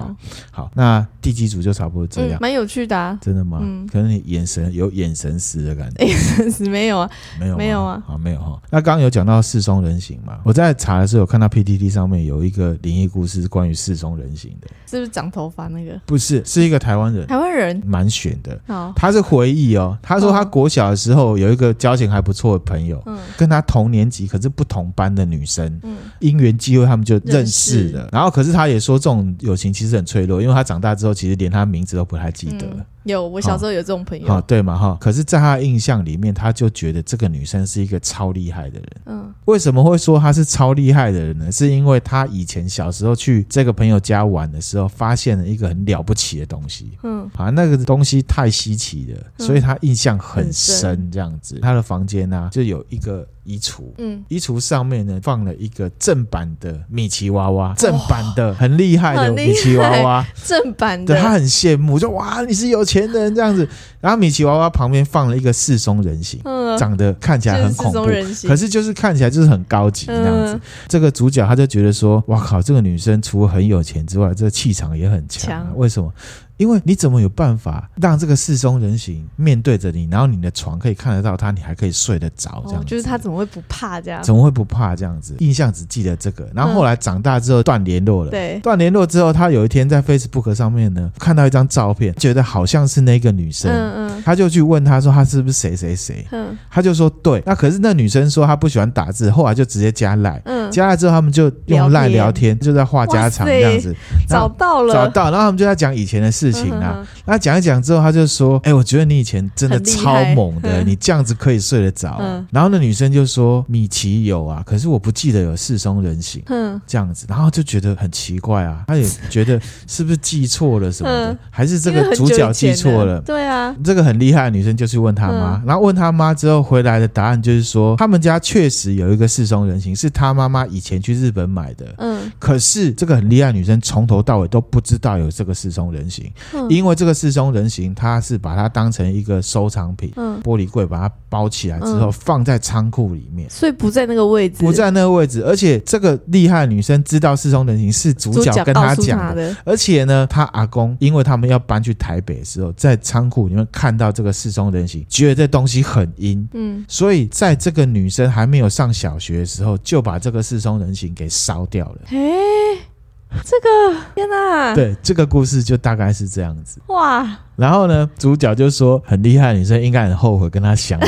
好，好，那第几组就差不多这样，蛮、嗯、有趣的啊。真的吗？嗯，可能你眼神有眼神死的感觉。眼神死没有啊？没有，没有啊。好，没有哈。那刚刚有讲到四松人形嘛？我在查的时候有看到 PTT 上面有一个灵异故事，是关于四松人形的。是不是长头发那个？不是，是一个台湾人。台湾人蛮选的。好，他是回忆哦。他说他国小的时候有一个交情还不错的朋友，嗯，跟他同年级可是不同班的女生，嗯，因缘际会他们就认识了。然后，可是他也说这种友情其实很脆弱，因为他长大之后，其实连他名字都不太记得。嗯有，我小时候有这种朋友。好、哦哦，对嘛哈。可是，在他的印象里面，他就觉得这个女生是一个超厉害的人。嗯，为什么会说她是超厉害的人呢？是因为他以前小时候去这个朋友家玩的时候，发现了一个很了不起的东西。嗯，啊，那个东西太稀奇了，所以他印象很深。这样子，他的房间呢、啊，就有一个。衣橱，嗯，衣橱上面呢放了一个正版的米奇娃娃，正版的很厉害的米奇娃娃，正版的，对，他很羡慕，就哇，你是有钱人这样子。然后米奇娃娃旁边放了一个四松人形，嗯，长得看起来很恐怖，可是就是看起来就是很高级这样子。这个主角他就觉得说，哇靠，这个女生除了很有钱之外，这个气场也很强，为什么？因为你怎么有办法让这个世松人形面对着你，然后你的床可以看得到他，你还可以睡得着这样子？就是他怎么会不怕这样？怎么会不怕这样子？印象只记得这个，然后后来长大之后断联络了。对，断联络之后，他有一天在 Facebook 上面呢看到一张照片，觉得好像是那个女生，嗯嗯，他就去问他说他是不是谁谁谁？嗯，他就说对。那可是那女生说她不喜欢打字，后来就直接加赖。嗯，加了之后他们就用赖聊天，就在话家常这样子。找到了，找到，然后他们就在讲以前的事情啊。那讲一讲之后，他就说：“哎、欸，我觉得你以前真的超猛的，你这样子可以睡得着。嗯”然后那女生就说：“米奇有啊，可是我不记得有四松人形。”嗯，这样子，然后就觉得很奇怪啊，他也觉得是不是记错了什么的，嗯、还是这个主角记错了？对啊，这个很厉害的女生就去问他妈，嗯、然后问他妈之后回来的答案就是说，他们家确实有一个四松人形，是他妈妈她以前去日本买的。嗯，可是这个很厉害女生从头到尾都不知道有这个四松人形，嗯、因为这个四松人形，她是把它当成一个收藏品，嗯，玻璃柜把它包起来之后放在仓库里面，所以不在那个位置，不在那个位置。而且这个厉害女生知道四松人形是主角跟她讲的，的。而且呢，她阿公因为他们要搬去台北的时候，在仓库里面看到这个四松人形，觉得这东西很阴，嗯，所以在这个女生还没有上小学的时候，就把这个四松人形给烧掉了。这个天哪！对，这个故事就大概是这样子。哇！然后呢，主角就说很厉害的女生应该很后悔跟他相见，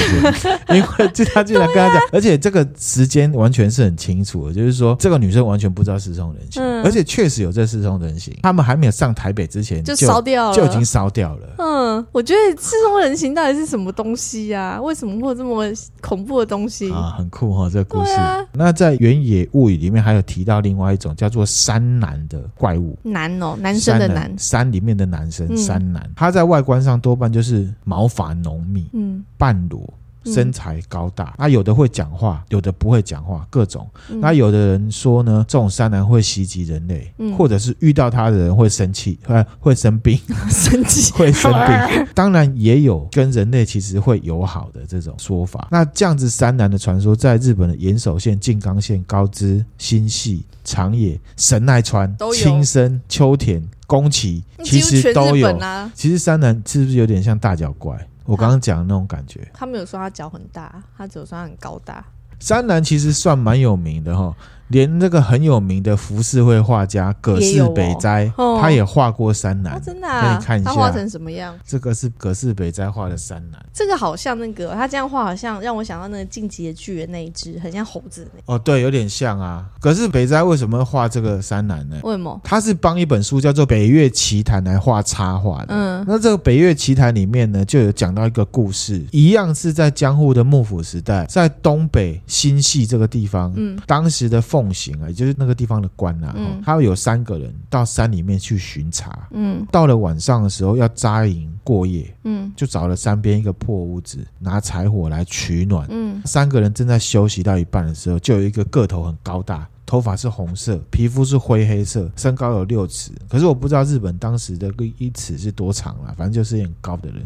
[laughs] 因为就他竟然跟他讲，啊、而且这个时间完全是很清楚的，就是说这个女生完全不知道失踪人形，嗯、而且确实有这四松人形，他们还没有上台北之前就烧掉了，就已经烧掉了。嗯，我觉得失踪人形到底是什么东西呀、啊？为什么会有这么恐怖的东西啊？很酷哈、哦，这个故事。啊、那在原野物语里面还有提到另外一种叫做山男的怪物，男哦，男生的男，山里面的男生，山男，他、嗯。在外观上多半就是毛发浓密，嗯，半裸，身材高大。那、嗯啊、有的会讲话，有的不会讲话，各种。那、有的人说呢，这种山男会袭击人类，嗯、或者是遇到他的人会生气，会会生病，[laughs] 生气 [laughs] 会生病。[laughs] 当然也有跟人类其实会友好的这种说法。那这样子山男的传说，在日本的岩手县、静冈县、高知、新系、长野、神奈川、青森、秋田。宫崎其实都有，啊、其实山男是不是有点像大脚怪？我刚刚讲的那种感觉。他没有说他脚很大，他只有说他很高大。山南其实算蛮有名的哈。连那个很有名的浮世绘画家葛饰北斋，他也画过山南，真的，给你看一下，他画成什么样？这个是葛饰北斋画的山南，这个好像那个他这样画，好像让我想到那个进击的巨人那一只，很像猴子。哦，对，有点像啊。葛饰北斋为什么画这个山南呢？为什么？他是帮一本书叫做《北岳奇谭》来画插画的。嗯，那这个《北岳奇谭》里面呢，就有讲到一个故事，一样是在江户的幕府时代，在东北新系这个地方，嗯，当时的。奉行啊，也就是那个地方的官啊，嗯、他有三个人到山里面去巡查。嗯，到了晚上的时候要扎营过夜。嗯，就找了山边一个破屋子，拿柴火来取暖。嗯，三个人正在休息到一半的时候，就有一个个头很高大。头发是红色，皮肤是灰黑色，身高有六尺。可是我不知道日本当时的一尺是多长了，反正就是很高的人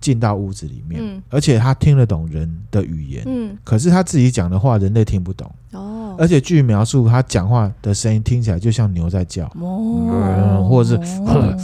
进到屋子里面，嗯、而且他听得懂人的语言，嗯、可是他自己讲的话人类听不懂。哦，而且据描述，他讲话的声音听起来就像牛在叫，或者是、哦、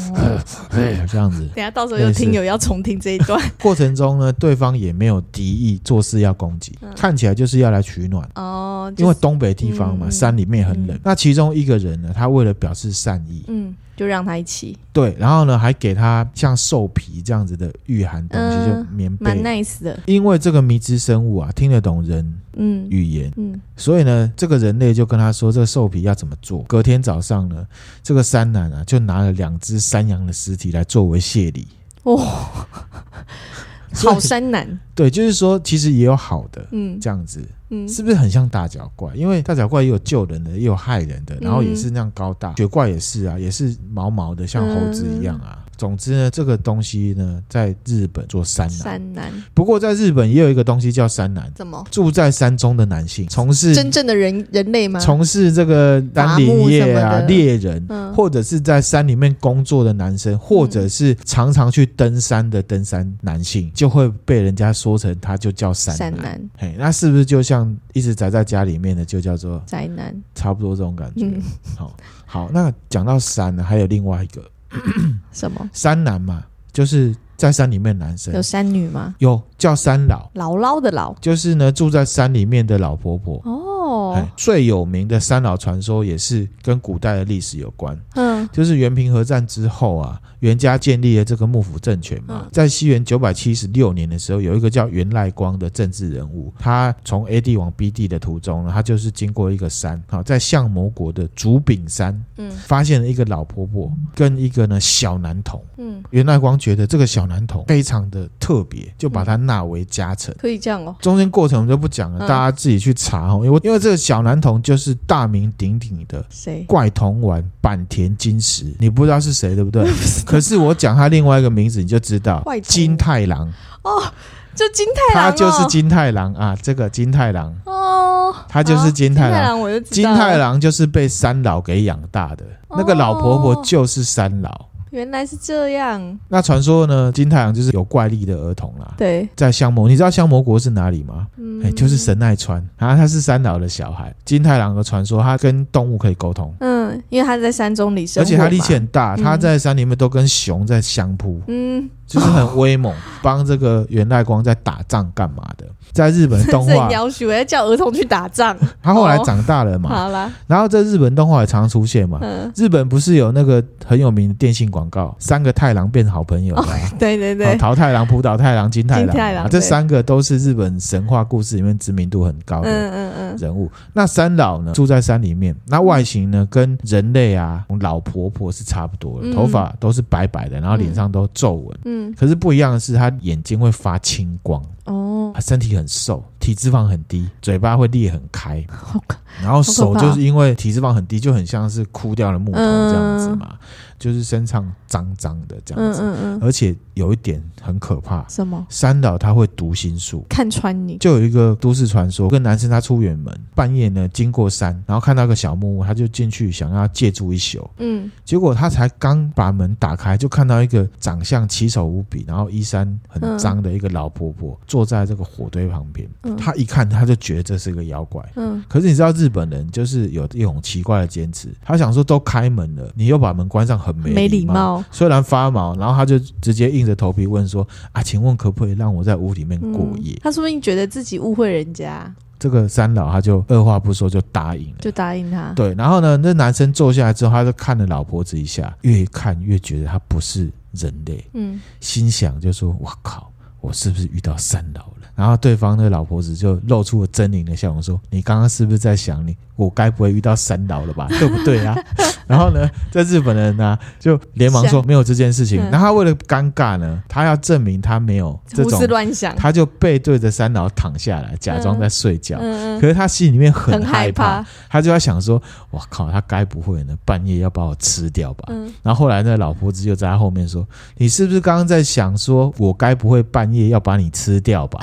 [laughs] 这样子。等下到时候有听友要重听这一段。[laughs] 过程中呢，对方也没有敌意，做事要攻击，嗯、看起来就是要来取暖。哦，因为东北地方嘛，嗯、山里面很冷。嗯、那其中一个人呢，他为了表示善意，嗯。就让他一起对，然后呢，还给他像兽皮这样子的御寒东西，嗯、就棉被，蛮 nice 的。因为这个迷之生物啊，听得懂人嗯语言，嗯，嗯所以呢，这个人类就跟他说，这个兽皮要怎么做。隔天早上呢，这个山男啊，就拿了两只山羊的尸体来作为谢礼。哦，[laughs] 好山男，对，就是说其实也有好的，嗯，这样子。嗯，是不是很像大脚怪？因为大脚怪也有救人的，也有害人的，然后也是那样高大。雪怪也是啊，也是毛毛的，像猴子一样啊。嗯总之呢，这个东西呢，在日本做山男。山男。不过在日本也有一个东西叫山男。怎么？住在山中的男性，从事真正的人人类吗？从事这个山林业啊，猎人，嗯、或者是在山里面工作的男生，或者是常常去登山的登山男性，就会被人家说成他就叫山男。山男。嘿，那是不是就像一直宅在家里面的就叫做宅男？差不多这种感觉。嗯、好，好，那讲到山呢，还有另外一个。[coughs] 什么山男嘛，就是在山里面男生。有山女吗？有，叫山老，姥姥的姥，就是呢住在山里面的老婆婆。哦，最有名的山老传说也是跟古代的历史有关。嗯，就是元平和战之后啊。源家建立了这个幕府政权嘛，在西元九百七十六年的时候，有一个叫源赖光的政治人物，他从 A 地往 B 地的途中呢，他就是经过一个山，好，在相模国的竹柄山，嗯，发现了一个老婆婆跟一个呢小男童，嗯，源赖光觉得这个小男童非常的特别，就把他纳为家臣。可以这样哦。中间过程我们就不讲了，大家自己去查哦。因为因为这个小男童就是大名鼎鼎的谁？怪童丸坂田金时，你不知道是谁对不对？可是我讲他另外一个名字，你就知道金太郎。哦，就金太郎、哦，他就是金太郎啊，这个金太郎。哦，他就是金太郎，金太郎我就金太郎就是被三老给养大的，哦、那个老婆婆就是三老。原来是这样。那传说呢？金太郎就是有怪力的儿童啦。对，在香魔，你知道香魔国是哪里吗？嗯，哎，就是神奈川。然后他是三老的小孩。金太郎的传说，他跟动物可以沟通。嗯，因为他在山中里生活，而且他力气很大，他在山里面都跟熊在相扑。嗯。就是很威猛，帮这个源赖光在打仗干嘛的？在日本动画，[laughs] 要求要叫儿童去打仗。他后来长大了嘛，好啦。然后在日本动画也常出现嘛。日本不是有那个很有名的电信广告，三个太郎变好朋友。对对对，桃太郎、浦岛太郎、金太郎，这三个都是日本神话故事里面知名度很高的人物。那三老呢，住在山里面，那外形呢跟人类啊老婆婆是差不多的，头发都是白白的，然后脸上都皱纹。可是不一样的是，他眼睛会发青光。哦，他身体很瘦，体脂肪很低，嘴巴会裂很开，然后手就是因为体脂肪很低，就很像是枯掉的木头这样子嘛。就是身上脏脏的这样子，嗯嗯嗯，而且有一点很可怕。什么？三岛他会读心术，看穿你。就有一个都市传说，一个男生他出远门，半夜呢经过山，然后看到个小木屋，他就进去想要借住一宿。嗯，结果他才刚把门打开，就看到一个长相奇丑无比，然后衣衫很脏的一个老婆婆坐在这个火堆旁边。嗯，他一看他就觉得这是个妖怪。嗯，可是你知道日本人就是有一种奇怪的坚持，他想说都开门了，你又把门关上很。没礼貌，虽然发毛，然后他就直接硬着头皮问说：“啊，请问可不可以让我在屋里面过夜？”他说不定觉得自己误会人家。这个三老他就二话不说就答应了，就答应他。对，然后呢，那男生坐下来之后，他就看了老婆子一下，越看越觉得他不是人类，嗯，心想就说：“我靠，我是不是遇到三老了？”然后对方的老婆子就露出了狰狞的笑容，说：“你刚刚是不是在想你？我该不会遇到三老了吧？[laughs] 对不对啊？” [laughs] 然后呢，在日本人呢就连忙说没有这件事情。然后他为了尴尬呢，他要证明他没有这种乱想，他就背对着三老躺下来，假装在睡觉。可是他心里面很害怕，他就在想说：“我靠，他该不会呢半夜要把我吃掉吧？”然后后来那老婆子就在他后面说：“你是不是刚刚在想说我该不会半夜要把你吃掉吧？”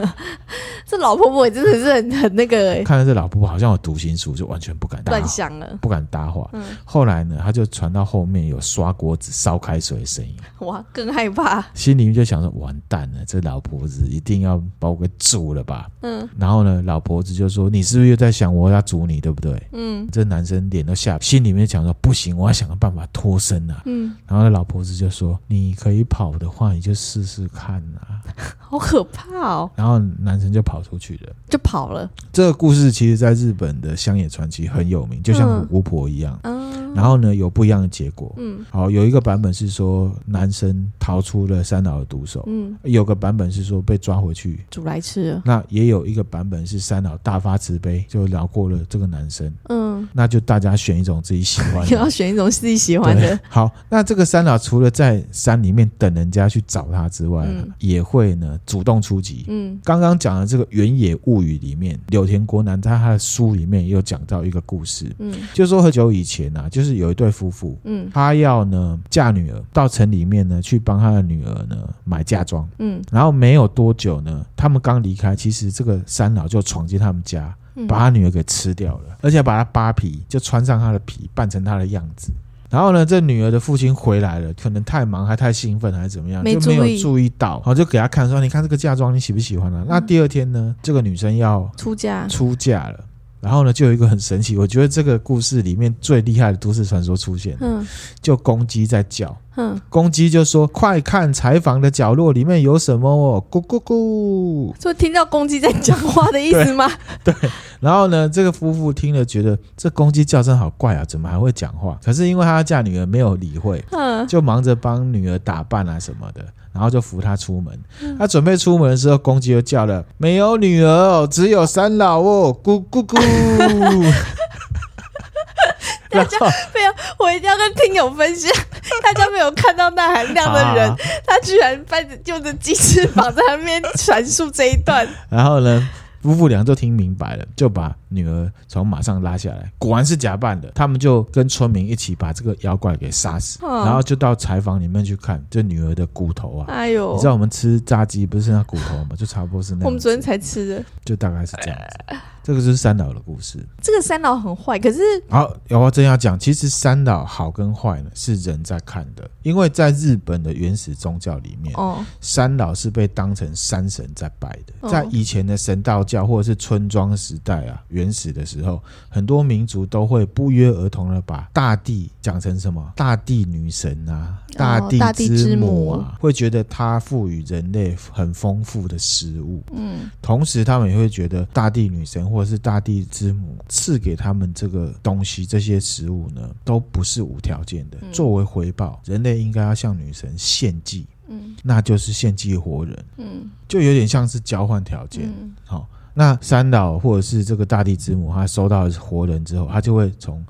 [laughs] 这老婆婆也真的是很很那个、欸，看到这老婆婆好像有读心术，就完全不敢乱想了，不敢搭话。嗯、后来呢，他就传到后面有刷锅子、烧开水的声音，哇，更害怕，心里面就想说：完蛋了，这老婆子一定要把我给煮了吧？嗯，然后呢，老婆子就说：你是不是又在想我要煮你，对不对？嗯，这男生脸都吓，心里面想说：不行，我要想个办法脱身啊。嗯，然后那老婆子就说：你可以跑的话，你就试试看啊。[laughs] 好可怕哦！然后男生就跑出去了，就跑了。这个故事其实在日本的乡野传奇很有名，就像巫婆一样。嗯，然后呢，有不一样的结果。嗯，好，有一个版本是说男生逃出了三老的毒手。嗯，有个版本是说被抓回去煮来吃了。那也有一个版本是三老大发慈悲，就饶过了这个男生。嗯，那就大家选一种自己喜欢的，[laughs] 要选一种自己喜欢的。好，那这个三老除了在山里面等人家去找他之外，嗯、也会呢主动出击。嗯，刚刚讲的这个《原野物语》里面，柳田国男在他的书里面也有讲到一个故事。嗯，就是说很久以前啊，就是有一对夫妇，嗯，他要呢嫁女儿到城里面呢去帮他的女儿呢买嫁妆。嗯，然后没有多久呢，他们刚离开，其实这个三老就闯进他们家，把他女儿给吃掉了，而且把他扒皮，就穿上他的皮，扮成他的样子。然后呢，这女儿的父亲回来了，可能太忙还太兴奋还是怎么样，没就没有注意到，好就给他看说：“你看这个嫁妆，你喜不喜欢啊？”嗯、那第二天呢，这个女生要出嫁，出嫁了。然后呢，就有一个很神奇，我觉得这个故事里面最厉害的都市传说出现，嗯，就公鸡在叫。嗯，公鸡就说：“快看，柴房的角落里面有什么哦，咕咕咕！”就听到公鸡在讲话的意思吗？对。[laughs] 对，然后呢，这个夫妇听了觉得这公鸡叫声好怪啊，怎么还会讲话？可是因为他要嫁女儿，没有理会，嗯，就忙着帮女儿打扮啊什么的，然后就扶他出门。他准备出门的时候，公鸡又叫了：“没有女儿哦，只有三老哦，咕咕咕。” [laughs] 大家没有，我一定要跟听友分享。大家没有看到那含量的人，[laughs] 啊、他居然搬着用着鸡翅膀在那边传述这一段。[laughs] 然后呢，夫妇俩就听明白了，就把女儿从马上拉下来，果然是假扮的。他们就跟村民一起把这个妖怪给杀死，嗯、然后就到柴房里面去看这女儿的骨头啊。哎呦，你知道我们吃炸鸡不是剩下骨头吗？就差不多是那样。我们昨天才吃的，就大概是这样子。这个就是三老的故事。这个三老很坏，可是好，有话真要讲，其实三老好跟坏呢是人在看的，因为在日本的原始宗教里面，哦，三老是被当成山神在拜的。哦、在以前的神道教或者是村庄时代啊，原始的时候，很多民族都会不约而同的把大地讲成什么大地女神啊。大地之母啊，会觉得它赋予人类很丰富的食物，嗯，同时他们也会觉得大地女神或者是大地之母赐给他们这个东西，这些食物呢，都不是无条件的。作为回报，人类应该要向女神献祭，嗯，那就是献祭活人，嗯，就有点像是交换条件。好，那三岛或者是这个大地之母，他收到活人之后，他就会从。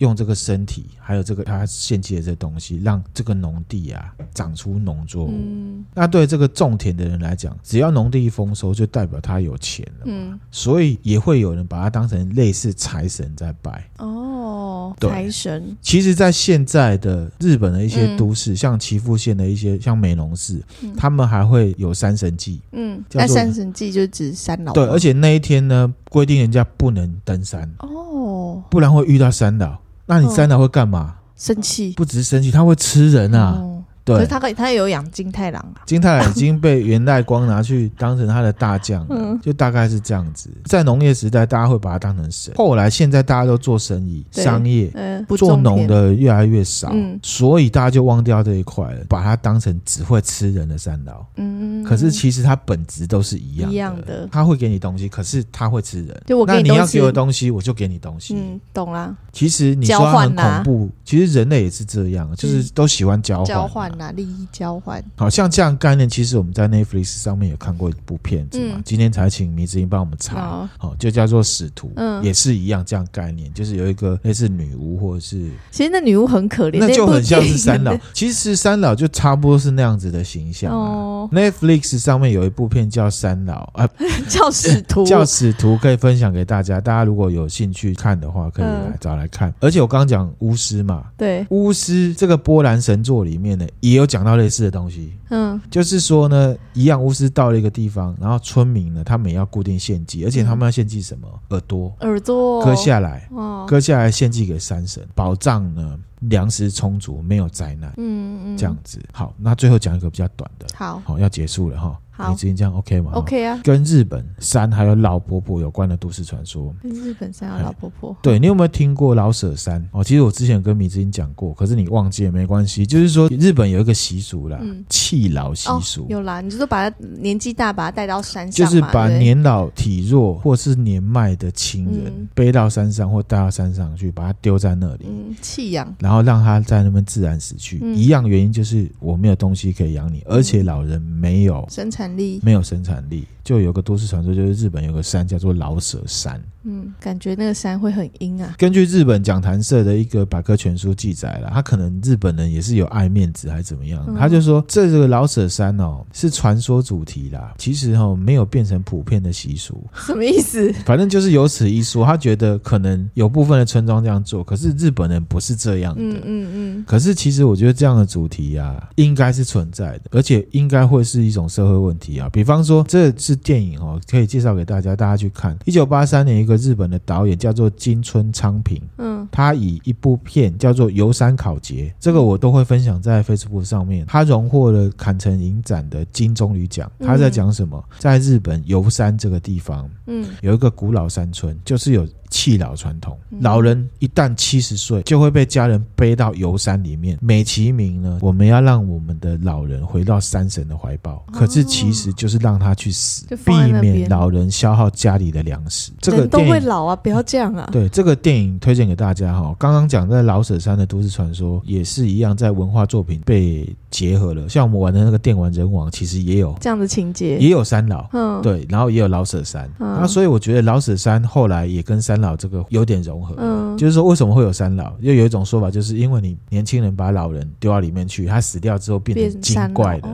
用这个身体，还有这个他献祭的这东西，让这个农地啊长出农作物。嗯、那对这个种田的人来讲，只要农地一丰收，就代表他有钱了。嗯，所以也会有人把它当成类似财神在拜。哦，对，财神。其实，在现在的日本的一些都市，嗯、像岐阜县的一些像美浓市，嗯、他们还会有三神祭。嗯，那三神祭就指三老。对，而且那一天呢，规定人家不能登山。哦，不然会遇到三老。那你三奶会干嘛？生气？不只是生气，他会吃人啊！哦对，可是他可以，他也有养金太郎啊。金太郎已经被元代光拿去当成他的大将，嗯，就大概是这样子。在农业时代，大家会把他当成神。后来现在大家都做生意、商业，嗯，做农的越来越少，嗯，所以大家就忘掉这一块了，把他当成只会吃人的三老。嗯，可是其实他本质都是一样的，一样的。他会给你东西，可是他会吃人。那你要给我东西，我就给你东西。嗯，懂啦。其实你说很恐怖，其实人类也是这样，就是都喜欢交换。交换。拿利益交换，好像这样概念，其实我们在 Netflix 上面有看过一部片子嘛。嗯、今天才请迷之音帮我们查，好、哦，就叫做《使徒》，嗯，也是一样这样概念，就是有一个类似女巫或者是，其实那女巫很可怜，那就很像是三老。[laughs] 其实三老就差不多是那样子的形象、啊。哦，Netflix 上面有一部片叫《三老》啊，[laughs] 叫使徒，叫使徒，可以分享给大家。大家如果有兴趣看的话，可以来找来看。嗯、而且我刚刚讲巫师嘛，对，巫师这个波兰神作里面呢。也有讲到类似的东西，嗯，就是说呢，一样巫师到了一个地方，然后村民呢，他们也要固定献祭，而且他们要献祭什么？耳朵，耳朵。割下来，哦，割下来献祭给山神，保障呢粮食充足，没有灾难，嗯嗯，这样子。好，那最后讲一个比较短的，好，好，要结束了哈。你之前这样 OK 吗？OK 啊，跟日本山还有老婆婆有关的都市传说。跟日本山有老婆婆，对，你有没有听过老舍山？哦，其实我之前跟米之音讲过，可是你忘记也没关系。就是说日本有一个习俗啦，弃老习俗。有啦，你就说把他年纪大，把他带到山上，就是把年老体弱或是年迈的亲人背到山上或带到山上去，把他丢在那里，嗯，弃养，然后让他在那边自然死去。一样原因就是我没有东西可以养你，而且老人没有生产力，没有生产力。就有个都市传说，就是日本有个山叫做老舍山。嗯，感觉那个山会很阴啊。根据日本讲谈社的一个百科全书记载了，他可能日本人也是有爱面子还是怎么样，嗯、他就说这个老舍山哦是传说主题啦，其实哦没有变成普遍的习俗。什么意思？反正就是有此一说，他觉得可能有部分的村庄这样做，可是日本人不是这样的。嗯嗯嗯。嗯，可是其实我觉得这样的主题啊，应该是存在的，而且应该会是一种社会问题啊。比方说，这是电影哦，可以介绍给大家，大家去看一九八三年一个。日本的导演叫做金村昌平，嗯，他以一部片叫做《游山考节》，这个我都会分享在 Facebook 上面。他荣获了坎城影展的金棕榈奖。他在讲什么？在日本游山这个地方，嗯，有一个古老山村，就是有。弃老传统，老人一旦七十岁，就会被家人背到游山里面，美其名呢，我们要让我们的老人回到山神的怀抱，可是其实就是让他去死，避免老人消耗家里的粮食。这个都会老啊，不要这样啊。对，这个电影推荐给大家哈。刚刚讲在老舍山的都市传说也是一样，在文化作品被结合了。像我们玩的那个电玩人王，其实也有这样的情节，也有三老，嗯，对，然后也有老舍山。那所以我觉得老舍山后来也跟三老这个有点融合，嗯，就是说为什么会有三老？又有一种说法，就是因为你年轻人把老人丢到里面去，他死掉之后变成精怪的，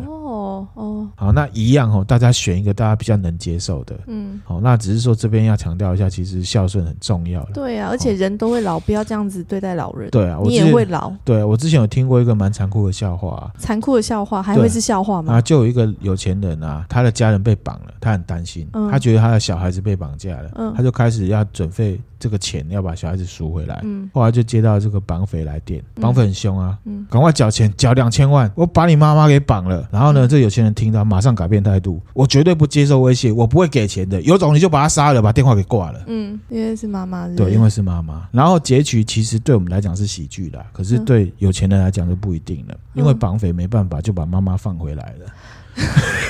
好，那一样哦，大家选一个大家比较能接受的。嗯，好，那只是说这边要强调一下，其实孝顺很重要。对啊，而且人都会老，不要这样子对待老人。对啊，你也会老。对，我之前有听过一个蛮残酷的笑话。残酷的笑话还会是笑话吗？啊，就有一个有钱人啊，他的家人被绑了，他很担心，嗯、他觉得他的小孩子被绑架了，嗯、他就开始要准备。这个钱要把小孩子赎回来，嗯，后来就接到这个绑匪来电，绑匪很凶啊，嗯，赶快缴钱，缴两千万，我把你妈妈给绑了。然后呢，这有钱人听到，马上改变态度，我绝对不接受威胁，我不会给钱的，有种你就把他杀了，把电话给挂了。嗯，因为是妈妈，对，因为是妈妈。然后结局其实对我们来讲是喜剧啦，可是对有钱人来讲就不一定了，因为绑匪没办法就把妈妈放回来了。[laughs]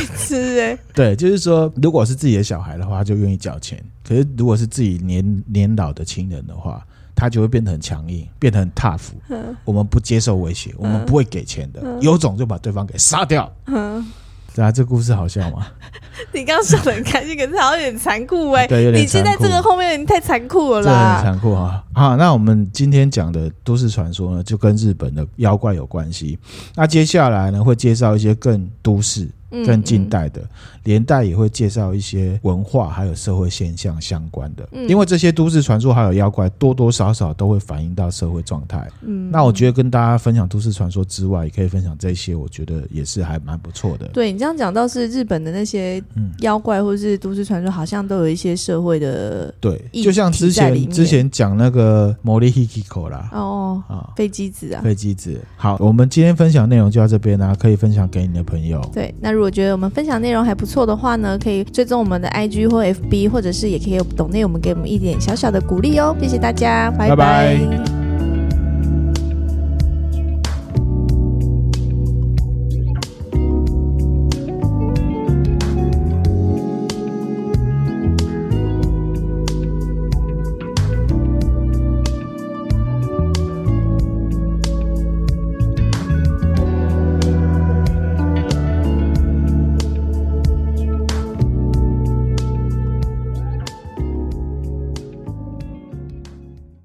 爱吃哎，[laughs] 对，就是说，如果是自己的小孩的话，就愿意缴钱；可是如果是自己年年老的亲人的话，他就会变得很强硬，变得很 tough。嗯、我们不接受威胁，我们不会给钱的，嗯、有种就把对方给杀掉。嗯对啊，这故事好笑吗？[laughs] 你刚刚笑得很开心，可是好像有点残酷哎、欸。[laughs] 对，有点残酷。你现在这个后面太残酷了啦。这很残酷啊！好，那我们今天讲的都市传说呢，就跟日本的妖怪有关系。那接下来呢，会介绍一些更都市。更近代的，连带也会介绍一些文化还有社会现象相关的，因为这些都市传说还有妖怪多多少少都会反映到社会状态。嗯，那我觉得跟大家分享都市传说之外，也可以分享这些，我觉得也是还蛮不错的。对，你这样讲倒是日本的那些妖怪或是都市传说，好像都有一些社会的对，就像之前之前讲那个摩利希基口啦，哦啊，飞机子啊，飞机子。好，我们今天分享内容就到这边啦，可以分享给你的朋友。对，那。如如果觉得我们分享内容还不错的话呢，可以追踪我们的 IG 或 FB，或者是也可以有懂内我们给我们一点小小的鼓励哦，谢谢大家，拜拜。